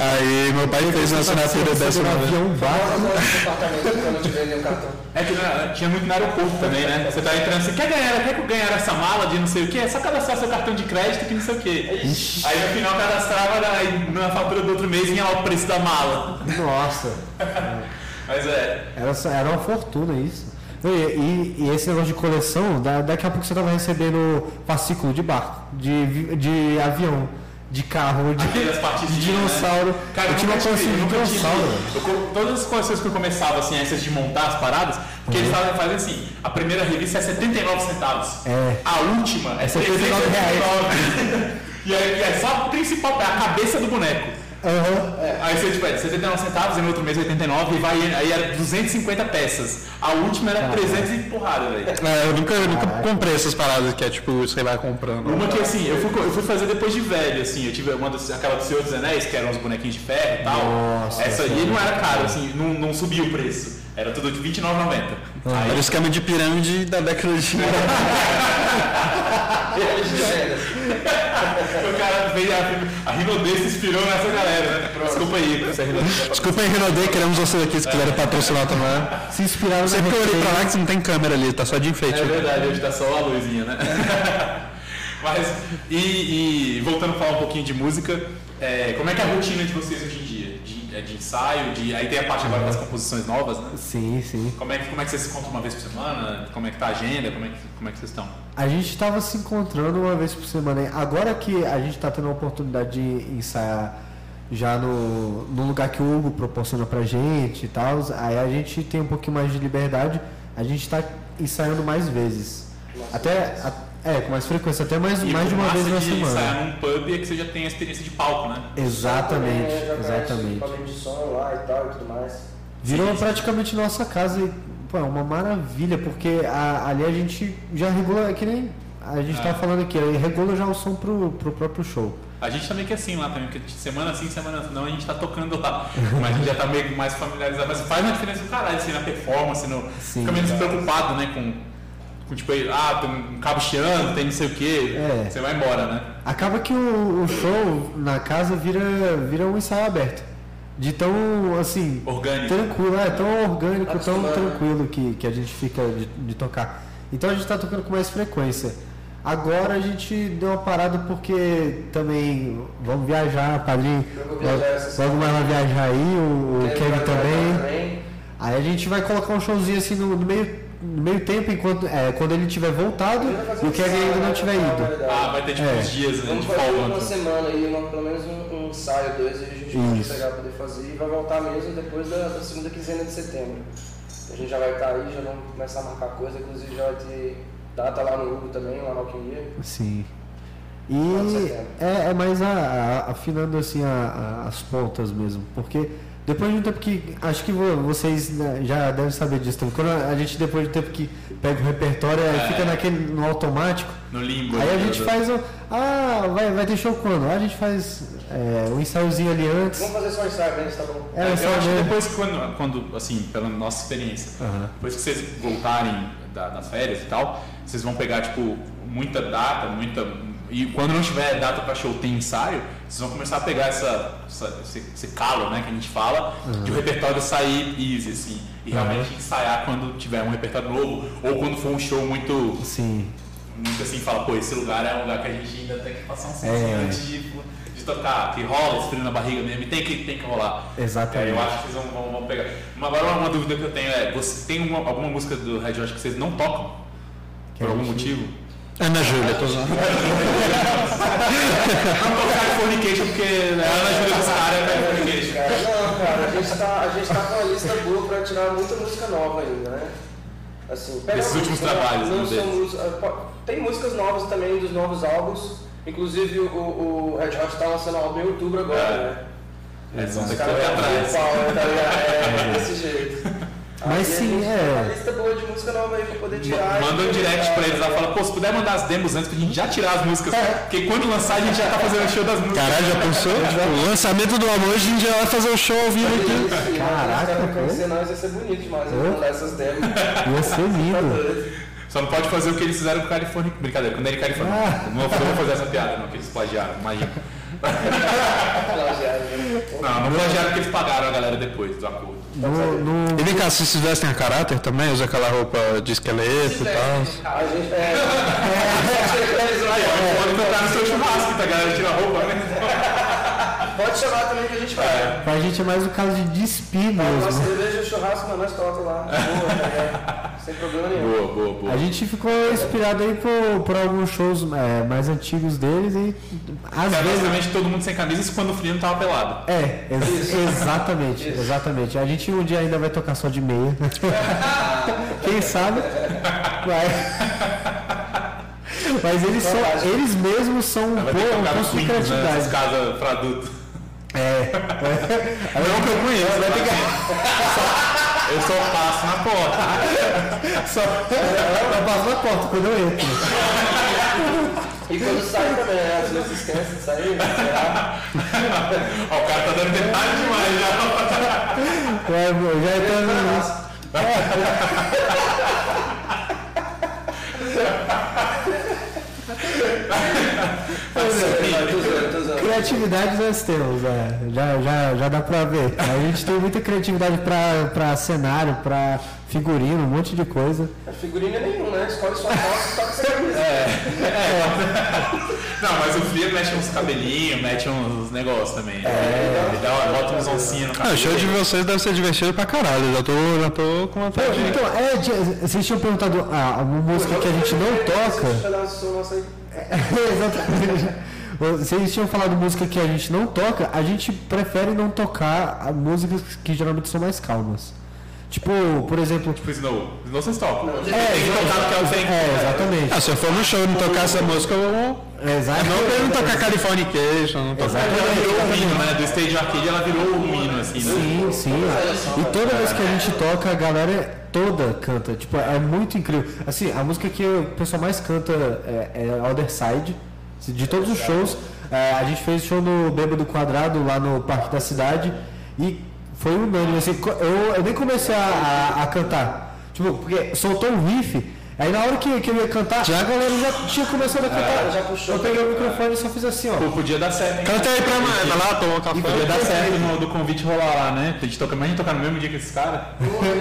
Aí meu pai fez uma assinatura dessa vez. avião, um É que né, tinha muito no aeroporto também, né? Você tá entrando, você quer ganhar, quer ganhar essa mala de não sei o que, é só cadastrar seu cartão de crédito que não sei o que. Aí no final cadastrava, aí na fatura do outro mês vinha lá o preço da mala. Nossa, [laughs] Mas é. era, era uma fortuna isso. E, e- e esse negócio de coleção, da- daqui a pouco você tava recebendo fascículo de barco, de, de avião, de carro, de, de dinossauro. Cara, eu tinha uma coleção de dinossauro. eu todas as coleções que eu começava, assim, essas de montar as paradas, porque eles fazem, fazem assim, a primeira revista é 79 centavos. É. A última é 79 reais. 379. [laughs] e aí é só a principal, é a cabeça do boneco. Aham. Aí você tipo, é 79 centavos, e no outro mês 89, e vai, aí era 250 peças. A última era 300 e porrada, velho. É, eu nunca, eu nunca comprei essas paradas que é tipo, você vai comprando. Uma que assim, eu fui, eu fui fazer depois de velho, assim, eu tive uma das, aquela do Senhor dos Anéis, que eram uns bonequinhos de ferro e tal. Nossa, Essa aí não era caro, assim, não, não subia o preço. Era tudo de R$29,90. Era o esquema de pirâmide da década de. [laughs] O cara veio, a, a Rinodê se inspirou nessa galera, né? Desculpa aí, é Rinodê. Desculpa aí, Renaudet, queremos vocês aqui se quiserem patrocinar também. Se inspiraram Sempre que eu olhei pra lá que você não tem câmera ali, tá só de enfeite. É verdade, hoje tá só a luzinha, né? [laughs] Mas, e, e voltando a falar um pouquinho de música, é, como é que é a rotina de vocês hoje em dia? De, de ensaio, de, aí tem a parte agora das composições novas, né? Sim, sim. Como é, que, como é que vocês se encontram uma vez por semana? Como é que tá a agenda? Como é que, como é que vocês estão? A gente estava se encontrando uma vez por semana. hein? Agora que a gente está tendo a oportunidade de ensaiar já no, no lugar que o Hugo proporciona pra gente e tal, aí a gente tem um pouquinho mais de liberdade. A gente está ensaiando mais vezes. Até, a- é, com mais frequência, até mais, E mais de uma vez na de semana. ensaiar num pub é que você já tem a experiência de palco, né? Exatamente, conhece exatamente. equipamento de som lá e tal e tudo mais. Virou praticamente nossa casa e pô, é uma maravilha, porque a- ali a gente já regula, é que nem a gente Ah. estava falando aqui, aí regula já o som pro, pro próprio show. A gente também que é assim lá também, porque semana sim, semana não, a gente tá tocando lá. [laughs] Mas a gente já tá meio mais familiarizado. Mas faz uma diferença do caralho, assim, na performance, no, Sim. fica menos preocupado, né, com tipo, ah, tem um cabo chiando, tem não sei o quê. É. Você vai embora, né? Acaba que o, o show na casa vira, vira um ensaio aberto. De tão, assim, Orgânico. tranquilo, é tão orgânico, tão Acostumado, né? tranquilo que, que a gente fica de, de tocar. Então a gente está tocando com mais frequência. Agora a gente deu uma parada porque também vamos viajar, padrinho. Logo, logo mais vai viajar aí, o, o Kevin também. também. Aí a gente vai colocar um showzinho assim no, no meio, no meio tempo, enquanto, é, quando ele tiver voltado e o Kevin ainda não né, tiver ido. Ah, vai ter tipo É. uns dias né, Vamos de folga. uma antes. semana aí, uma- pelo menos um, um ensaio, dois, e a gente vai pegar pra poder fazer e vai voltar mesmo depois da, da segunda quinzena de setembro. A gente já vai estar aí, já vamos começar a marcar coisa, inclusive já vai ter data lá no Hugo também, lá no Alquimia. Sim. E é, é mais a, a- afinando assim a- a- as pontas mesmo, porque depois de um tempo que acho que vo- vocês né, já devem saber disso também. Quando a gente depois de um tempo que pega o repertório aí É. fica naquele no automático, No limbo. aí a né, gente faz o ah vai, vai ter show quando? Aí a gente faz é, um ensaiozinho ali antes. Vamos fazer só um ensaio mesmo, tá bom? É, eu acho que depois, quando, quando, assim, pela nossa experiência, depois que vocês voltarem da- das férias e tal, vocês vão pegar, tipo, muita data, muita. E quando não tiver data para show, tem ensaio, vocês vão começar a pegar essa, essa- esse, esse calo, né, que a gente fala, de o repertório sair easy, assim. E realmente ensaiar quando tiver um repertório novo, ou quando for um show muito, Sim. muito assim, fala, pô, esse lugar é um lugar que a gente ainda tem que passar um som É. antes de, de tocar, que rola esse frio na barriga mesmo, e tem que, tem que rolar. Exatamente. É, eu acho que vocês vão, vão, vão pegar. Mas agora uma dúvida que eu tenho é, você tem uma- alguma música do Red Hot que vocês não tocam? que Por algum gente- motivo? Ana Júlia, tô zoando. Não colocar Californication porque né, a Ana Júlia dos caras é Californication. Cara, não, cara, a gente, tá, a gente tá com uma lista boa pra tirar muita música nova ainda, né? Assim, uma últimos música, trabalhos, não são po- Tem músicas novas também dos novos álbuns. Inclusive o, o Red Hot tá lançando álbum em outubro agora, É. né? É, são Os daqui caras atrás. tá pau, né, tá ligado? [laughs] É, desse jeito. Mas Aí sim, a gente é. uma lista boa de música nova aí pra poder tirar. Manda um direct pra eles lá, fala, pô, se puder mandar as demos antes pra gente já tirar as músicas. Porque quando lançar a gente já tá fazendo o show das músicas. Caralho, já pensou? [laughs] Tipo, lançamento do amor, a gente já vai fazer o show ao vivo aqui. Isso, Caraca, pô. conhecer nós ia ser bonito demais. Eu mandar essas demos. [laughs] Ia ser Tá lindo. doido. Só não pode fazer o que eles fizeram com o Califórnia. Brincadeira, quando era Califórnia. Ah. Não, vou fazer essa piada, não, que eles plagiaram, imagina. [laughs] Né? Não, não plagiaram porque eles pagaram a galera depois do acordo. No, no- E vem cá, vocês vestem a caráter também? Usa aquela roupa de esqueleto e tal? A gente. É. [laughs] Pode botar no seu churrasco, tá? A galera tira a roupa, né? [laughs] Pode chamar também que a gente vai. pra gente é mais um caso de despir Nossa mesmo. cerveja e churrasco, mano, nós toca lá. [laughs] Boa, ligado? Sem problema nenhum. Boa, boa, boa. A gente ficou inspirado aí por, por alguns shows é, mais antigos deles e às Cara, vezes. basicamente todo mundo sem camisa, isso quando o frio não tava pelado. É, ex- exatamente, exatamente. A gente um dia ainda vai tocar só de meia. [laughs] Quem sabe? Vai. Mas eles, são, eles mesmos são um pouco um de né? Criatividade. casas pra adulto. É. Não que eu conheço, vai ter que. Eu só passo na porta. Só, eu passo na porta quando eu entro. E quando sai também, né? Às vezes esquece de sair, será? Ó, o cara tá dando detalhe demais já. É, eu já entrando nisso. Vai, Criatividade nós temos, é. já, já, já dá pra ver. A gente tem muita criatividade pra, pra cenário, pra figurino, um monte de coisa. A figurina é nenhum, né? Escolhe sua foto e toca essa camisa. Não, mas o Fria mexe uns cabelinhos, mete uns negócios também. É. Ele dá uma, bota uns oncinhos no Ah, cabelo. o show de vocês deve ser divertido pra caralho. Já tô, já tô com vontade de ir. Então, é, vocês tinham perguntado ah, uma música que a gente não Deixa toca. eu aí. [laughs] Exatamente. Vocês tinham falado música que a gente não toca, a gente prefere não tocar a músicas que geralmente são mais calmas. Tipo, por exemplo. Tipo Snow. Snow vocês tocam. É, tem que tocar porque é. É, exatamente. Ah, se eu for no show e não tocar essa música, eu vou. É, exato. Não pra não tocar Californication, não tocar. Ela virou o hino, né? Do Stage Arcade ela virou o hino, assim, né? Sim, sim. E toda vez que a gente toca, a galera toda canta. Tipo, é muito incrível. Assim, a música que o pessoal mais canta é, é Other Side. De todos os shows. É, a gente fez show no Bêbado Quadrado, lá no Parque da Cidade. E foi unânime. Assim, eu, eu nem comecei a, a- a cantar. Tipo, porque soltou um riff. Aí na hora que, que eu ia cantar, a galera já tinha começado a cantar. já puxou. Eu peguei o microfone e só fiz assim, ó. Pô, podia dar certo, hein? Canta aí pra mãe, vai lá, toma um café. Podia dar [laughs] certo no, do convite rolar lá, né? A gente toca, imagina tocar no mesmo dia que esses caras.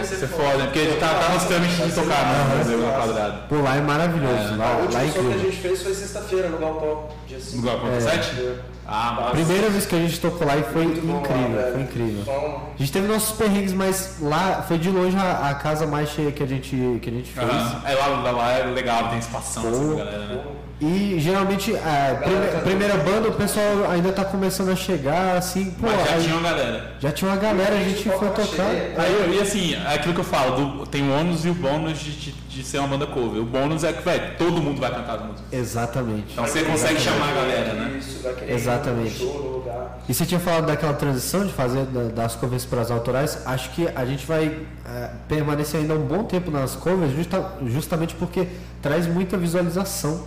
Isso é foda, né? Porque a gente tá, tá nos trâmites de tocar no Brasil, no quadrado. Pô, lá é maravilhoso. Lá, O lá último é som que a gente fez foi sexta-feira no Galpão, dia 5. No Galpão 7? Ah. Primeira vez que a gente tocou lá e foi lá, incrível, velho. foi incrível. A gente teve nossos perrengues, mas lá foi de longe a, a casa mais cheia que a gente, que a gente fez. É, lá, lá, lá é legal, tem espação assim, Pô. galera, né? E geralmente a prime- primeira banda o pessoal ainda tá começando a chegar, assim, pô, Mas já aí- tinha uma galera. já tinha uma galera, a gente foi tocar. Aí, e assim, é aquilo que eu falo, do- tem o ônus e o bônus de, de, de ser uma banda cover. O bônus é que, velho, todo mundo vai cantar as músicas. Exatamente. Então você consegue chamar a galera, né? Isso, vai querer Exatamente. no show no lugar. E você tinha falado daquela transição de fazer da- das covers para as autorais, acho que a gente vai é, permanecer ainda um bom tempo nas covers justa- justamente porque traz muita visualização.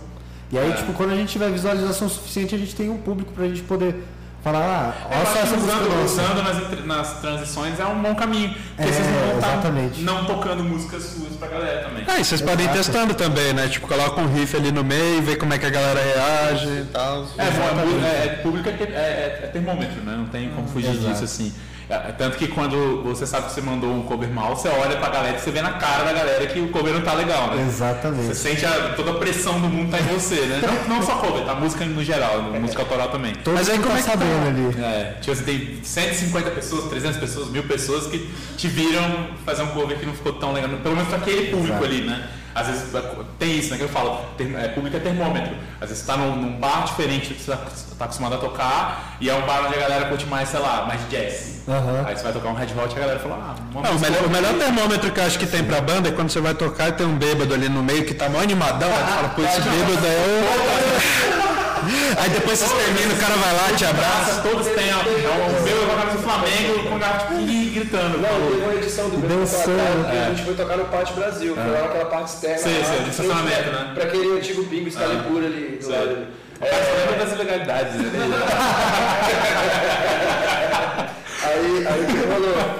E aí, É. tipo, quando a gente tiver visualização suficiente, a gente tem um público pra gente poder falar, ah, Eu olha só essa música usando, usando nas, nas transições é um bom caminho. Porque É, vocês não vão exatamente. estar não tocando músicas suas pra galera também. Ah, e vocês podem ir testando também, né? Tipo, coloca um riff ali no meio, vê como é que a galera reage e tal. É, bom, é, é, é público é, é- é- é termômetro, né? Não tem como fugir Exato. disso assim. É, é tanto que quando você sabe que você mandou um cover mal, você olha pra galera e você vê na cara da galera que o cover não tá legal, né? Você Exatamente. sente a- toda a pressão do mundo tá em você, né? Não, não só cover, tá? Música no geral, música autoral também. Todo Mas aí como tá é que tá? sabendo ali. É, tipo, você tem 150 pessoas, 300 pessoas, mil pessoas que te viram fazer um cover que não ficou tão legal, pelo menos pra aquele público Exato. ali, né? Às vezes tem isso, né? Que eu falo, term- é, público é termômetro. Às vezes você tá num, num bar diferente do que você tá, tá acostumado a tocar, e é um bar onde a galera curte mais, sei lá, mais jazz. Aham. Aí você vai tocar um Red Hot e a galera fala, ah, uma Não, o, melhor, o melhor termômetro que eu acho que tem pra banda é quando você vai tocar e tem um bêbado ali no meio que tá mó animadão, aí tu fala, pô, esse bêbado é o... [laughs] Aí depois vocês terminam, o cara vai lá, te abraça. Todos têm, ó, é o meu a camisa do Flamengo com o garfo e gritando. Não, teve uma edição do Dançando, Quadrado que a gente foi tocar no Pátio Brasil, foi lá naquela parte externa. Sim, lá, sim, de estacionamento, né? Pra aquele antigo bingo Excalibur ali do lado. ali. É, lembra das ilegalidades, né? [laughs] Aí, aí o que rolou?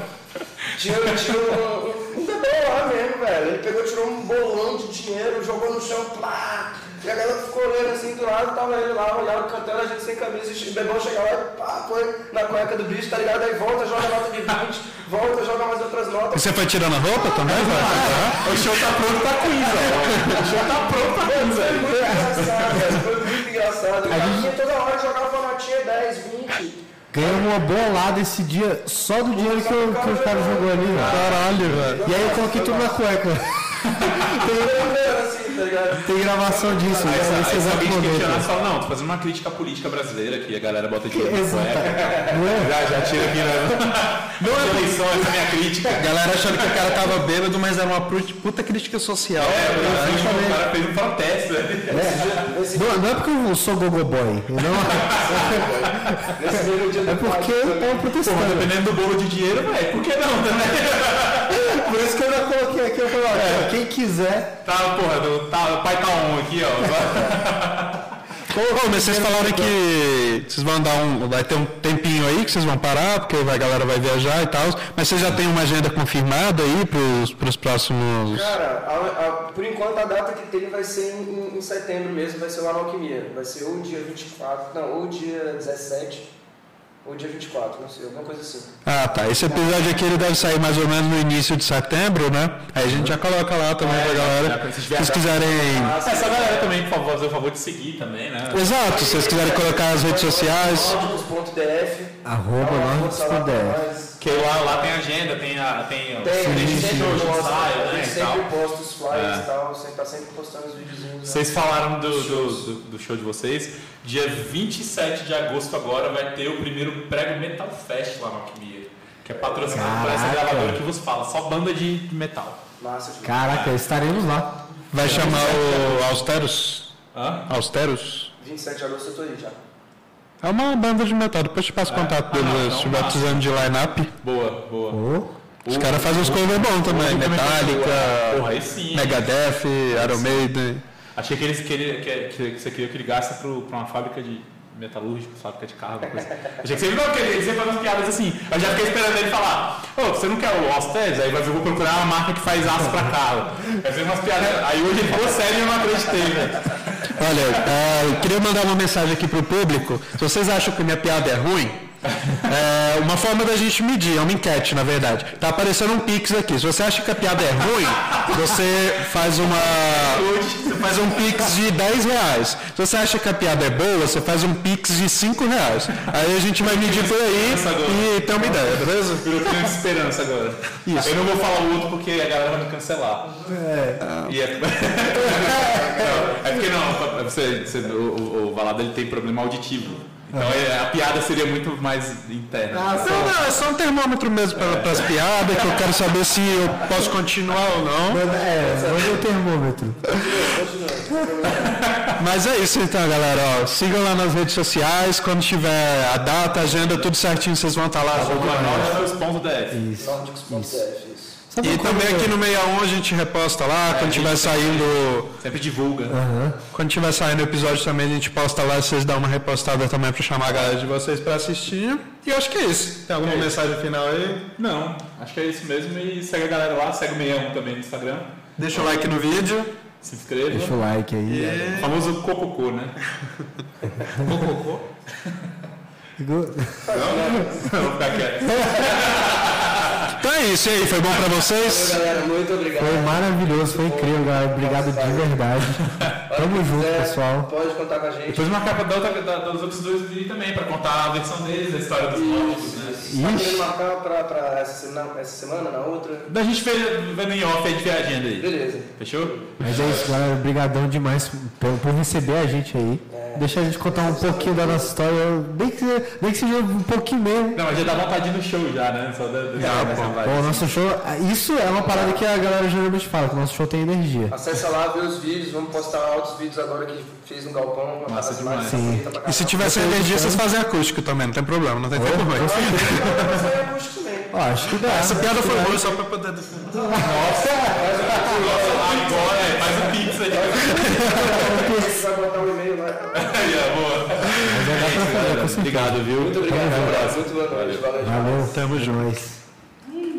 Tinha, tinha um, um, um bebê lá mesmo, velho. Ele pegou, tirou um bolão de dinheiro, jogou no chão, plá. E a galera ficou olhando assim do lado, tava ele lá, olhava cantando, a gente sem camisa, e o bebão chega lá e pá, põe na cueca do bicho, tá ligado? Aí volta, joga nota de 20, volta, joga mais outras E notas. você foi tirando a roupa também? vai? O show tá pronto pra quiz, ó. [laughs] O show tá pronto pra quiz, Foi velho. muito engraçado, velho. Foi muito [laughs] engraçado. O cara toda hora jogava uma notinha 10, 20. Ganhamos uma bolada esse dia só do dinheiro que, o- que os caras jogou ali, velho. Caralho, velho. E aí eu coloquei tudo na cueca. [laughs] Tá ligado? Tem gravação disso, Aí, né? aí, exato alguém te questionar, fala, não, tô fazendo uma crítica política brasileira aqui, a galera bota dinheiro na cueca. Não é? Já, já tira aqui, né? [laughs] Não é eleição, essa é minha crítica. A galera achando que o cara tava bêbado, mas era uma pu- puta crítica social. É, o cara fez um protesto, né? Não, não é porque eu sou gogo boy. Não, [laughs] do é porque eu também. tô protestando. Dependendo do bolo de dinheiro, vai. Por que não, né? [laughs] Por isso que eu já coloquei aqui, eu falei, ó, quem quiser. Tá, porra, do, tá, o pai tá on aqui, ó. Ô, mas vocês falaram que vocês vão dar um. Vai ter um tempinho aí que vocês vão parar, porque a galera vai viajar e tal. Mas vocês já têm uma agenda confirmada aí pros, pros próximos. Cara, a- a- por enquanto a data que tem vai ser em, em- em setembro mesmo, vai ser lá na Alquimia. Vai ser ou dia 24, não, ou dia 17, ou dia 24, não sei, alguma coisa assim. Ah, tá. Esse episódio aqui ele deve sair mais ou menos no início de setembro, né? Aí a gente já coloca lá também pra galera. se vocês quiserem. Essa galera também, por favor, fazer o favor de seguir também, né? Exato, se vocês quiserem colocar as redes sociais. Nórdicos.df. Arroba Que lá, lá tem agenda, tem a. Tem, o- Tem, gente tem sempre posta, né? sempre posta os flyers É. e tal, sempre, tá sempre postando os videozinhos. né? Vocês falaram do, do, do- do show de vocês. Dia 27 de agosto agora vai ter o primeiro Prego Metal Fest lá no Alquimia. Que é patrocinado por essa gravadora que vos fala, só banda de metal. Massa de Caraca, estaremos lá. Vai chamar o Austeros? Hã? Austeros? 27 de agosto eu tô aí já. É uma banda de metal, depois te passo o contato Ah, deles, então se massa. precisando de line-up. Boa, boa. Ô, Os caras fazem uns covers bons também, Metallica, Porra, aí sim. Megadeth, Iron Maiden. Achei que, eles, que, ele, que, que, que você queria que ele gaste para uma fábrica de metalúrgico, fábrica de carro, coisa. Achei que você não queria, faz umas piadas assim. Eu já fiquei esperando ele falar, ô, você não quer o Ostes? Aí vai eu vou procurar uma marca que faz aço para carro. Aí fez umas piadas. Aí hoje ele falou sério e eu não acreditei, velho. Olha, eu queria mandar uma mensagem aqui pro público. Se vocês acham que minha piada é ruim, é uma forma da gente medir, é uma enquete, na verdade. Tá aparecendo um pix aqui. Se você acha que a piada é ruim, você faz uma. Você faz um pix de 10 reais. Se você acha que a piada é boa, você faz um pix de 5 reais. Aí a gente vai medir por aí e tem uma ideia, beleza? Virou criança de esperança agora. Isso. Eu não vou falar o outro porque a galera vai me cancelar. E é... [laughs] é porque não, você, você- o, o, o Valado ele tem problema auditivo. Então é, a piada seria muito mais interna. Ah, Não, não, é só um termômetro mesmo para as piadas, que eu quero saber se eu posso continuar ou não. manda- é, manda o termômetro. Mas é isso então, galera. Ó, sigam lá nas redes sociais. Quando tiver a data, a agenda, tudo certinho, vocês vão estar lá. Nós é o sponsor da F. Isso. Nórdicos.df, isso. Sabe E também aqui no 61 a gente reposta lá, quando tiver saindo. Sempre divulga. Quando tiver saindo o episódio também, a gente posta lá, vocês dão uma repostada também para chamar a galera de vocês para assistir. E eu acho que é isso. Tem alguma É isso. mensagem final aí? Não, acho que é isso mesmo. E segue a galera lá, segue o 61 também no Instagram. Deixa o like no vídeo. Se inscreva. Deixa o like aí. O famoso cococô, né? [laughs] Cococô. Ficou- Não, vou ficar quieto. [laughs] Então é isso e aí, foi bom para vocês? Galera, muito obrigado. Foi maravilhoso, foi incrível, galera. Obrigado de verdade. [laughs] Tamo junto, É, pessoal. Pode contar com a gente. Depois uma capa da outra, da, dos outros dois vídeos também, pra contar a versão deles, a história dos nórdicos, né? Tá querendo marcar pra, pra essa, semana, essa semana, na outra? A gente vê, vê no em off aí de ver a agenda aí. Beleza. Fechou? Mas é isso, galera. Obrigadão demais por, por receber a gente aí. Deixa a gente contar um pouquinho da nossa história, nem que, nem que seja um pouquinho mesmo. Não, mas já dá vontade de ir no show já, né? Só da, da, o nosso show, isso é uma parada que a galera geralmente fala, que o nosso show tem energia. Acessa lá, vê os vídeos, vamos postar altos vídeos agora que fez no Galpão. Massa demais. Sim. E se tiver sem energia, vocês fazem acústico também, não tem problema, não tem tempo ruim. Mas aí acústico também. Ó, acho que dá. Essa piada foi boa só pra poder. Agora, é, faz um pix aí. [laughs] Você vai botar o e-mail lá. [laughs] Boa. Mas certeza. Obrigado, viu? Muito obrigado, um abraço. Muito boa noite. Valeu. Valeu. Tamo É junto.